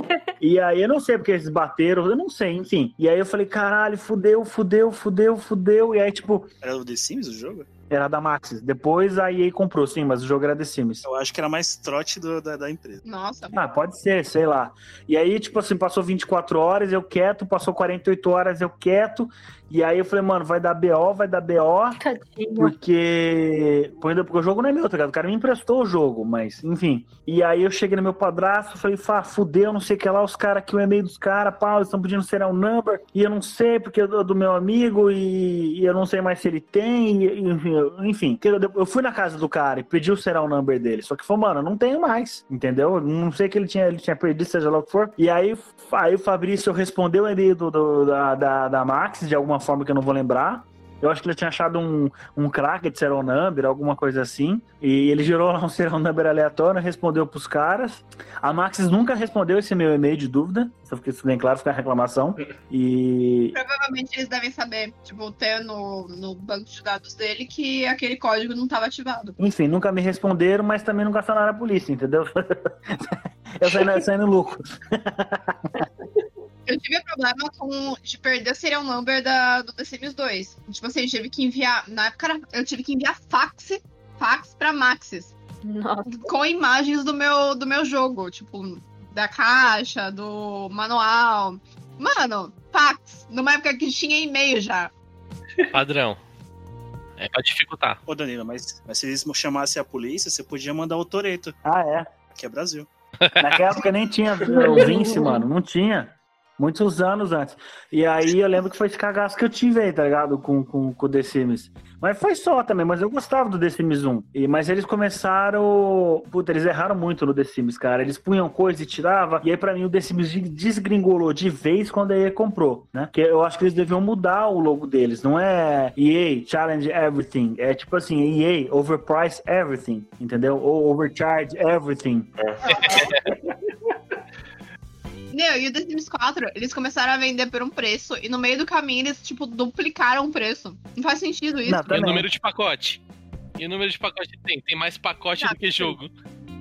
E aí eu não sei porque eles bateram, eu não sei, enfim. E aí eu falei, caralho, fudeu, fudeu, fudeu, fudeu. E aí, tipo, Era o The Sims o jogo? Era da Maxis. Depois a EA comprou, sim, mas o jogo era The Sims. Eu acho que era mais trote do- da, da empresa. Nossa. Ah, pode ser, sei lá. E aí, tipo assim, passou 24 horas, eu quieto, passou 48 horas, eu quieto. E aí eu falei, mano, vai dar BO, vai dar BO, Tadinho. porque. Porque o jogo não é meu, tá ligado? O cara me emprestou o jogo, mas, enfim. E aí eu cheguei no meu padrasto, falei, Fá, fudeu, não sei o que lá, os caras aqui, o e-mail dos caras, pau, eles estão pedindo serial number, e eu não sei, porque é do, meu amigo, e, e eu não sei mais se ele tem, e- enfim, eu- enfim. Eu, fui na casa do cara e pedi o serial number dele, só que falou, mano, eu não tenho mais, entendeu? Não sei que ele tinha, ele tinha perdido, seja lá o que for. E aí, aí o Fabrício respondeu o e-mail do, do- da, da, da Max, de alguma forma que eu não vou lembrar. Eu acho que ele tinha achado um, um crack de serial number, alguma coisa assim. E ele gerou lá um serial number aleatório, respondeu pros caras. A Maxis nunca respondeu esse meu e-mail de dúvida. Só fica isso bem claro, fica a reclamação. E. Provavelmente eles devem saber, tipo, ter no, no banco de dados dele que aquele código não estava ativado. Enfim, nunca me responderam, mas também nunca acionaram a polícia, entendeu? eu saí, no- saí no lucro. Eu tive problema com de perder o serial number da, do The Sims 2. Tipo assim, eu tive que enviar. Na época era- eu tive que enviar fax, fax pra Maxis. Nossa. Com imagens do meu, do meu jogo. Tipo, da caixa, do manual. Mano, fax. Numa época que tinha e-mail já. Padrão. É pra dificultar. Ô, Danilo, mas, mas se eles chamassem a polícia, você podia mandar o Toreto, Ah, é. que é Brasil. Naquela época nem tinha o Vince, mano. Não tinha. Muitos anos antes. E aí eu lembro que foi esse cagaço que eu tive aí, tá ligado? Com, com, com o The Sims. Mas foi só também, mas eu gostava do The Sims 1. E, mas eles começaram. Puta, eles erraram muito no The Sims, cara. Eles punham coisa e tiravam. E aí, pra mim, o The Sims desgringolou de vez quando a EA comprou, né? Que eu acho que eles deviam mudar o logo deles. Não é EA Challenge Everything. É tipo assim, EA Overprice Everything. Entendeu? Ou Overcharge Everything. Meu, e o The Sims 4, eles começaram a vender por um preço. E no meio do caminho eles, tipo, duplicaram o preço. Não faz sentido isso. Não, E o número de pacote? E o número de pacote tem? Tem mais pacote Ah, do que sim.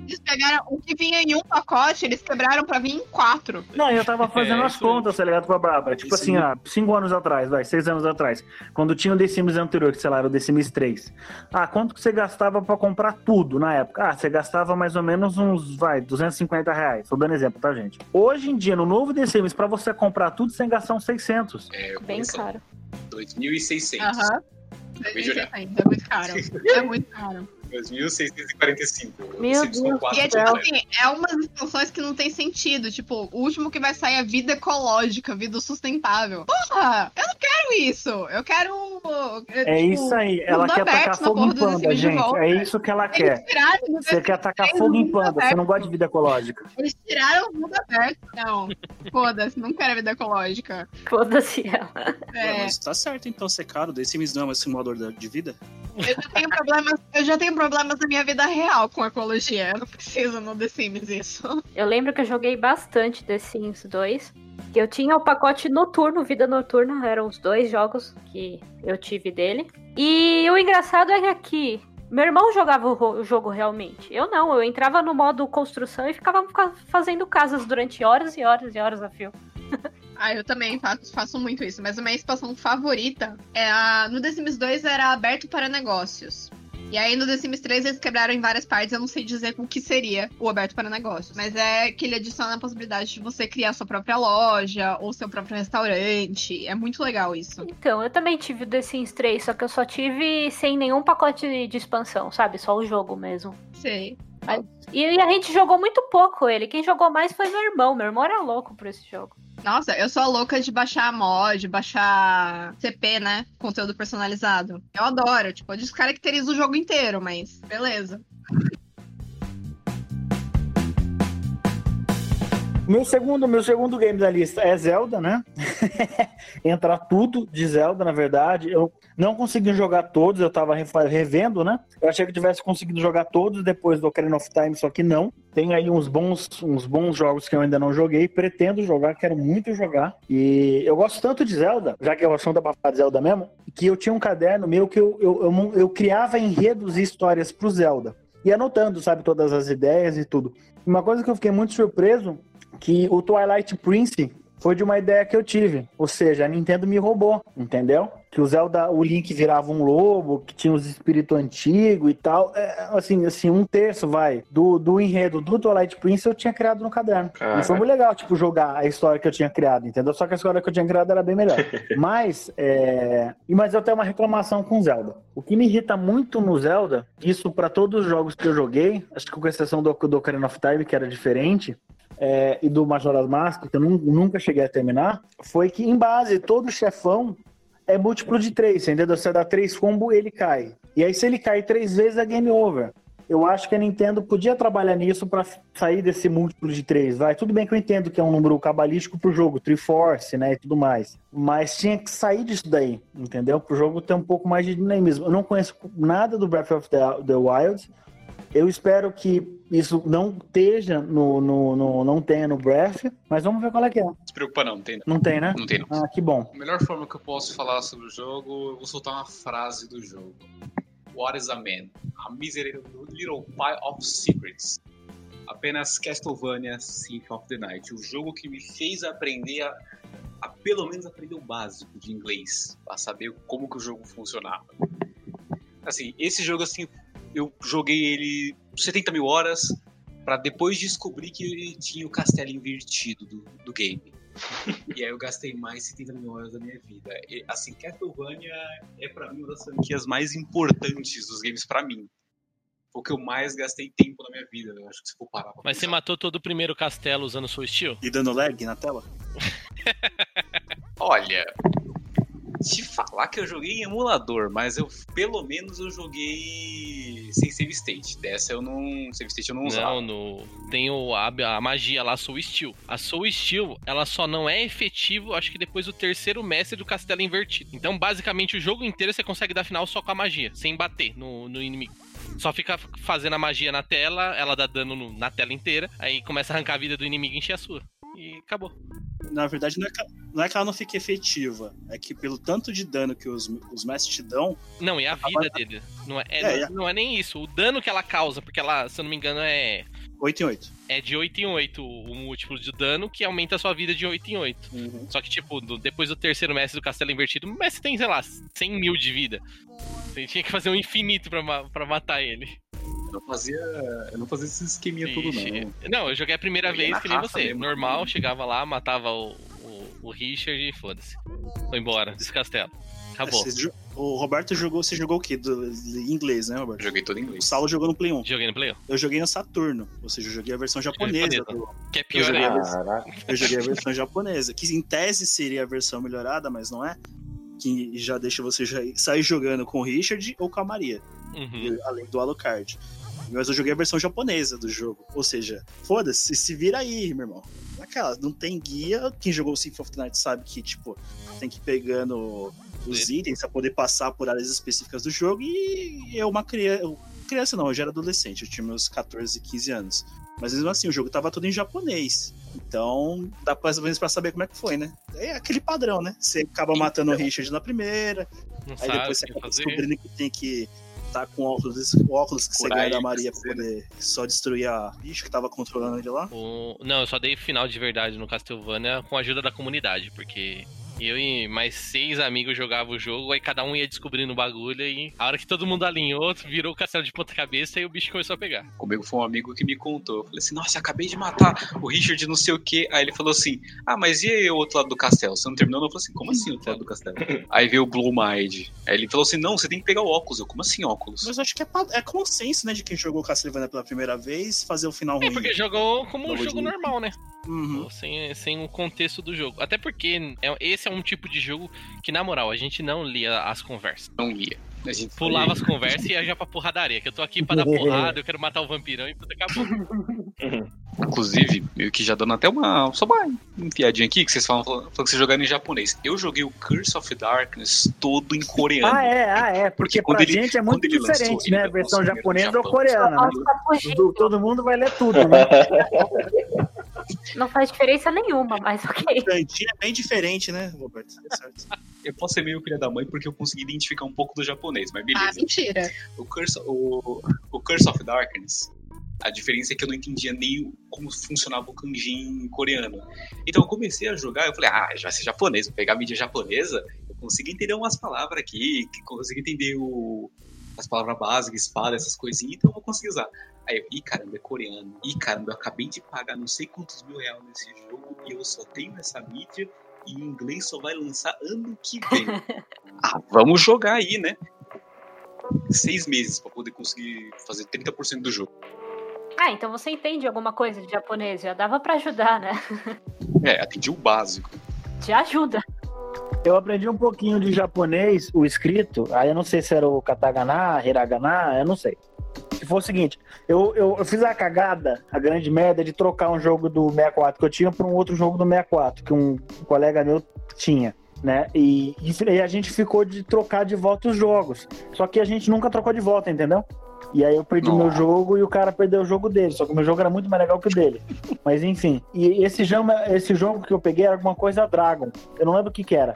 Eles pegaram o que vinha em um pacote, eles quebraram pra vir em quatro. Não, eu tava fazendo É, as contas, tá ligado, com a Bárbara. Tipo Isso assim, há cinco anos atrás, vai, seis anos atrás. Quando tinha o The Sims anterior, que sei lá, era o The Sims 3. Ah, quanto que você gastava pra comprar tudo na época? Ah, você gastava mais ou menos uns, vai, 250 reais. Tô dando exemplo, tá, gente? Hoje em dia, no novo The Sims, pra você comprar tudo, você que gastar uns 600. É, Bem caro. 2.600. Aham. Ainda é muito caro. É muito caro. 2.645. Meu Deus. E é tipo assim, é umas expansões que não tem sentido. Tipo, o último que vai sair é vida ecológica, vida sustentável. Porra! Eu não quero isso! Eu quero É isso aí. Ela quer tacar fogo em panda, gente. É isso que ela quer. Você quer tacar fogo em panda. Você não gosta de vida ecológica. Eles tiraram o mundo aberto. Não, foda-se, não quero vida ecológica. Foda-se ela. É, Mas tá certo, então, ser caro. The Sims não é um simulador de vida? eu já tenho problemas, eu já tenho problemas na minha vida real com ecologia. Eu não preciso no The Sims isso. Eu lembro que eu joguei bastante The Sims 2. Que eu tinha o pacote noturno, Vida Noturna, eram os dois jogos que eu tive dele. E o engraçado é que aqui, meu irmão jogava o jogo realmente. Eu não, eu entrava no modo construção e ficava fa- fazendo casas durante horas e horas e horas a fio. Ah, eu também faço, faço muito isso, mas a minha expansão favorita é a. No The Sims 2 era aberto para negócios. E aí no The Sims 3 eles quebraram em várias partes, eu não sei dizer o que seria o aberto para negócios. Mas é que ele adiciona a possibilidade de você criar sua própria loja ou seu próprio restaurante. É muito legal isso. Então, eu também tive o The Sims 3, só que eu só tive sem nenhum pacote de expansão, sabe? Só o jogo mesmo. Sei. E a gente jogou muito pouco ele. Quem jogou mais foi meu irmão. Meu irmão era louco por esse jogo. Nossa, eu sou a louca de baixar mod, baixar CP, né? Conteúdo personalizado. Eu adoro, tipo, eu descaracterizo o jogo inteiro, mas beleza. Meu segundo, meu segundo game da lista é Zelda, né? Entra tudo de Zelda, na verdade. Eu não consegui jogar todos, eu tava revendo, né? Eu achei que eu tivesse conseguido jogar todos depois do Ocarina of Time, só que não. Tem aí uns bons, uns bons jogos que eu ainda não joguei, pretendo jogar, quero muito jogar. E eu gosto tanto de Zelda, já que é o assunto da de Zelda mesmo, que eu tinha um caderno meu que eu, eu, eu, eu criava enredos e histórias pro Zelda. E anotando, sabe, todas as ideias e tudo. Uma coisa que eu fiquei muito surpreso que o Twilight Prince foi de uma ideia que eu tive. Ou seja, a Nintendo me roubou, entendeu? Que o Zelda, o Link virava um lobo, que tinha os espíritos antigos e tal. É, assim, assim, um terço, vai, do, do enredo do Twilight Prince eu tinha criado no caderno. Cara. E foi muito legal, tipo, jogar a história que eu tinha criado, entendeu? Só que a história que eu tinha criado era bem melhor. mas, é... mas eu tenho uma reclamação com Zelda. O que me irrita muito no Zelda, isso pra todos os jogos que eu joguei, acho que com exceção do, do Ocarina of Time, que era diferente, é, e do Majora's Mask, que eu nun- nunca cheguei a terminar, foi que em base todo chefão é múltiplo de três, entendeu? Você dá três combo, ele cai. E aí, se ele cai três vezes, é game over. Eu acho que a Nintendo podia trabalhar nisso pra sair desse múltiplo de três, vai. Tudo bem que eu entendo que é um número cabalístico pro jogo, Triforce, né, e tudo mais. Mas tinha que sair disso daí, entendeu? Pro jogo ter um pouco mais de dinamismo. Eu não conheço nada do Breath of the Wild. Eu espero que isso não esteja no, no, no- não tenha no Breath, mas vamos ver qual é que é. Não se preocupa não, não tem não. Não tem, né? Não tem não. Ah, que bom. A melhor forma que eu posso falar sobre o jogo, eu vou soltar uma frase do jogo. What is a man? A miserable little pile of secrets. Apenas Castlevania Symphony of the Night. O jogo que me fez aprender a, a pelo menos aprender o básico de inglês. Pra saber como que o jogo funcionava. Assim, esse jogo assim, eu joguei ele 70 mil horas pra depois descobrir que ele tinha o castelo invertido do, do game. E aí eu gastei mais 70 mil horas da minha vida. E, assim, Castlevania é pra mim uma das franquias mais importantes dos games pra mim. Foi o que eu mais gastei tempo na minha vida. Eu acho que se for parar pra Mas você pensar. matou todo o primeiro castelo usando Soul Steel? E dando lag na tela? Olha, te falar que eu joguei em emulador, mas eu pelo menos eu joguei sem save state. Dessa eu não. Save state eu não usava. Não, no, tem o, a, a magia lá, Soul Steel. A Soul Steel, ela só não é efetivo, acho que depois do terceiro mestre do castelo invertido. Então, basicamente, o jogo inteiro você consegue dar final só com a magia, sem bater no, no inimigo. Só fica fazendo a magia na tela, ela dá dano no- na tela inteira, aí começa a arrancar a vida do inimigo e encher a sua. E acabou. Na verdade, não é, que, não é que ela não fique efetiva. É que pelo tanto de dano que os, os mestres te dão, Não, e a vida dele. Não é, é- É, não, não é nem isso. O dano que ela causa, porque ela, se eu não me engano, é, 8 em 8. é de 8 em 8 o múltiplo de dano, que aumenta a sua vida de 8 em 8. Uhum. Só que, tipo, depois do terceiro mestre do castelo invertido, o mestre tem, sei lá, 100 mil de vida. Você tinha que fazer um infinito pra, ma- pra matar ele. Eu não fazia. Eu não fazia esse esqueminha todo, Ixi. não. não, eu joguei a primeira Eu ia vez que nem você. mesmo. Normal, chegava lá, matava o, o, o Richard e foda-se. Foi embora desse castelo. Acabou. Você o Roberto jogou, você jogou o quê? Do, em inglês, né, Eu Roberto? joguei todo em O inglês. Saulo jogou no Play 1. Joguei no Play, Eu joguei no Saturno, ou seja, eu joguei a versão japonesa. do- que é Eu pior joguei ainda. a- Eu joguei a versão japonesa, que em tese seria a versão melhorada, mas não é. que já deixa você já sair jogando com o Richard ou com a Maria, Uhum. além do Alucard. Mas eu joguei a versão japonesa do jogo. Ou seja, foda-se, se vira aí, meu irmão. Naquela, não tem guia. Quem jogou o Symphony of the Night sabe que, tipo, tem que ir pegando os itens pra poder passar por áreas específicas do jogo. E eu, uma criança. Criança não, eu já era adolescente, eu tinha meus 14, 15 anos. Mas mesmo assim, o jogo tava todo em japonês. Então, dá mais ou menos pra saber como é que foi, né? É aquele padrão, né? Você acaba matando o Richard na primeira, Não Aí depois você acaba fazer. descobrindo que tem que tá com óculos, óculos que você Curar ganha da Maria pra poder só destruir a bicho que tava controlando ele lá. O- Não, eu só dei final de verdade no Castlevania com a ajuda da comunidade, porque eu e mais seis amigos jogavam o jogo, aí cada um ia descobrindo o bagulho e a hora que todo mundo alinhou, virou o castelo de ponta cabeça e o bicho começou a pegar. Comigo foi um amigo que me contou. Eu falei assim, nossa, acabei de matar o Richard não sei o quê. Aí ele falou assim, ah, mas e aí o outro lado do castelo? Você não terminou? Eu falei assim, como assim o outro lado do castelo? Aí veio o Blue Mind. Aí ele falou assim, não, você tem que pegar o óculos. Eu, como assim óculos? Mas eu acho que é, é consenso, né, de quem jogou Castlevania pela primeira vez, fazer o final É ruim. porque jogou como um Jogo normal, né? Uhum. Sem, sem o contexto do jogo. Até porque é- esse é um tipo de jogo que, na moral, a gente não lia as conversas. Não lia. A gente Pulava as conversas e ia já pra porradaria. Que eu tô aqui pra dar porrada, eu quero matar o vampirão e tudo acabou. Inclusive, meio que já dando até uma. Só uma enfiadinha aqui, que vocês falam, falam que vocês jogaram em japonês. Eu joguei o Curse of Darkness todo em coreano. Ah, é, ah, é. Porque Porque pra ele- gente é muito lançou, diferente, ele né? A lançou versão japonesa ou coreana, né? Todo mundo vai ler tudo, né? Não faz diferença nenhuma, mas ok. Cantinho é bem diferente, né, Roberto? Certo. Eu posso ser meio filha da mãe porque eu consegui identificar um pouco do japonês, mas beleza. Ah, mentira. O Curse, o, o Curse of Darkness, a diferença é que eu não entendia nem como funcionava o kanji em coreano. Então eu comecei a jogar, eu falei, ah, já vai ser japonês, vou pegar a mídia japonesa, eu consigo entender umas palavras aqui, que consigo entender o, as palavras básicas, espada, essas coisinhas, então eu vou conseguir usar. Aí eu, ih, caramba, é coreano. Ih, caramba, eu acabei de pagar não sei quantos mil reais nesse jogo e eu só tenho essa mídia e em inglês só vai lançar ano que vem. ah, vamos jogar aí, né? Seis meses pra poder conseguir fazer 30% do jogo. Ah, então você entende alguma coisa de japonês, já dava pra ajudar, né? É, atendi o básico. Te ajuda. Eu aprendi um pouquinho de japonês, o escrito, aí eu não sei se era o katakana, hiragana, eu não sei. Que foi o seguinte, eu, eu, eu fiz a cagada, a grande merda, de trocar um jogo do 64 que eu tinha para um outro jogo do 64, que um colega meu tinha. Né? E, e, a gente ficou de trocar de volta os jogos. Só que a gente nunca trocou de volta, entendeu? E aí eu perdi o meu Nossa. jogo e o cara perdeu o jogo dele. Só que o meu jogo era muito mais legal que o dele. Mas enfim. E esse jogo, esse jogo que eu peguei era alguma coisa Dragon. Eu não lembro o que que era.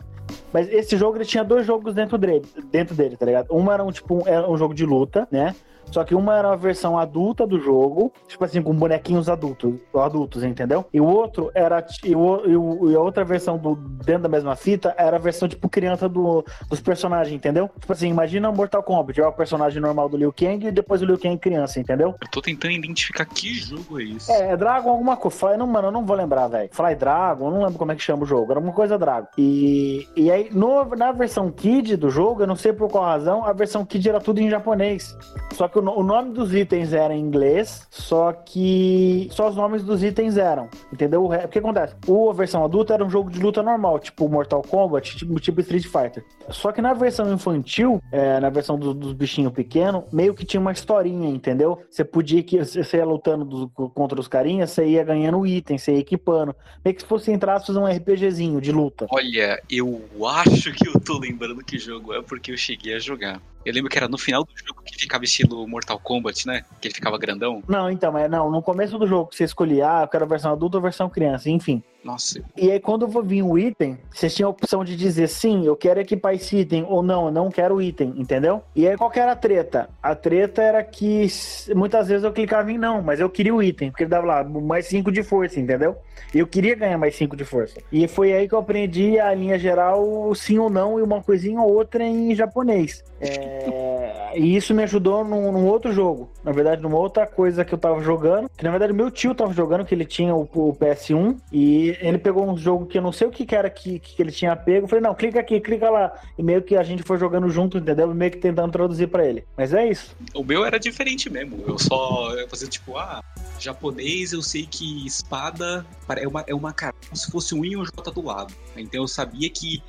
Mas esse jogo ele tinha dois jogos dentro dele, dentro dele, tá ligado? Um era um tipo um, era um jogo de luta, né? Só que uma era a versão adulta do jogo, tipo assim, com bonequinhos adultos, adultos, entendeu? E o outro era. E, o, e, a outra versão do, dentro da mesma fita era a versão, tipo, criança do, dos personagens, entendeu? Tipo assim, imagina Mortal Kombat, é o personagem normal do Liu Kang e depois o Liu Kang criança, entendeu? Eu tô tentando identificar que jogo é esse. É, é Dragon alguma coisa. Fly, não, mano, eu não vou lembrar, velho. Fly Dragon, eu não lembro como é que chama o jogo. Era alguma coisa Dragon. E, e aí, no- na versão Kid do jogo, eu não sei por qual razão, a versão Kid era tudo em japonês. Só que o, no- o nome dos itens era em inglês, só que só os nomes dos itens eram, entendeu? O, que acontece? O versão adulta era um jogo de luta normal, tipo Mortal Kombat, tipo, tipo Street Fighter. Só que na versão infantil, é, na versão do- dos bichinhos pequenos, meio que tinha uma historinha, entendeu? Você podia que você ia lutando dos- contra os carinhas, você ia ganhando item, você ia equipando. Meio que se fosse entrar, fazer um RPGzinho de luta. Olha, eu acho que eu tô lembrando que jogo é porque eu cheguei a jogar. Eu lembro que era no final do jogo que ficava estilo Mortal Kombat, né? Que ele ficava grandão. Não, então, é não, no começo do jogo você escolhia, ah, eu quero a versão adulta ou versão criança, enfim. Nossa, E aí, quando vinha o item, vocês tinham a opção de dizer sim, eu quero equipar esse item, ou não, eu não quero o item, entendeu? E aí, qual era a treta? A treta era que muitas vezes eu clicava em não, mas eu queria o item, porque ele dava lá mais 5 de força, entendeu? Eu queria ganhar mais 5 de força. E foi aí que eu aprendi a linha geral, sim ou não, e uma coisinha ou outra em japonês. É, E isso me ajudou num, num outro jogo. Na verdade, numa outra coisa que eu tava jogando. Que na verdade meu tio tava jogando, que ele tinha o, o PS1. E ele pegou um jogo que eu não sei o que, que era que, que ele tinha pego. Eu falei, não, clica aqui, clica lá. E meio que a gente foi jogando junto, entendeu? Meio que tentando traduzir pra ele. Mas é isso. O meu era diferente mesmo. Eu só eu fazia tipo, ah, japonês, eu sei que espada é uma, é uma cara, como se fosse um I e um J do lado. Então eu sabia que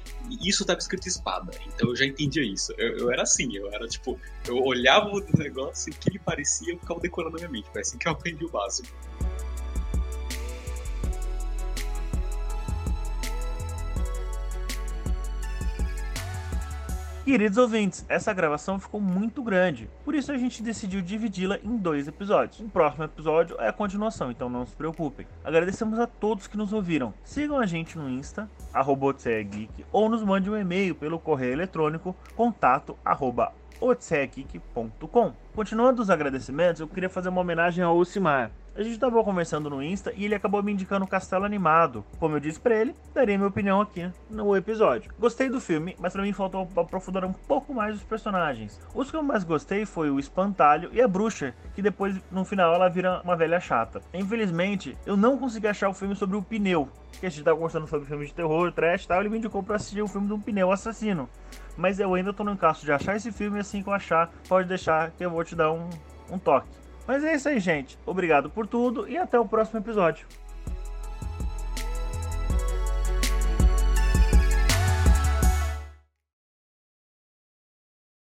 isso estava escrito espada. Então eu já entendia isso. Eu, eu, era assim, eu era tipo, eu olhava o negócio e o que me parecia, eu ficava decorando na minha mente. Foi assim que eu aprendi o básico. Queridos ouvintes, essa gravação ficou muito grande, por isso a gente decidiu dividi-la em dois episódios. O próximo episódio é a continuação, então não se preocupem. Agradecemos a todos que nos ouviram. Sigam a gente no Insta, Geek, ou nos mande um e-mail pelo correio eletrônico contato Continuando os agradecimentos, eu queria fazer uma homenagem ao Ocimar. A gente estava conversando no Insta e ele acabou me indicando o Castelo Animado. Como eu disse para ele, darei minha opinião aqui no episódio. Gostei do filme, mas para mim faltou aprofundar um pouco mais os personagens. Os que eu mais gostei foi o Espantalho e a Bruxa, que depois no final ela vira uma velha chata. Infelizmente, eu não consegui achar o filme sobre o pneu. Que a gente tava conversando sobre filme de terror, trash e tal, ele me indicou para assistir o filme de um pneu assassino. Mas eu ainda tô no encaixo de achar esse filme assim que eu achar, pode deixar que eu vou te dar um, um toque. Mas é isso aí, gente. Obrigado por tudo e até o próximo episódio.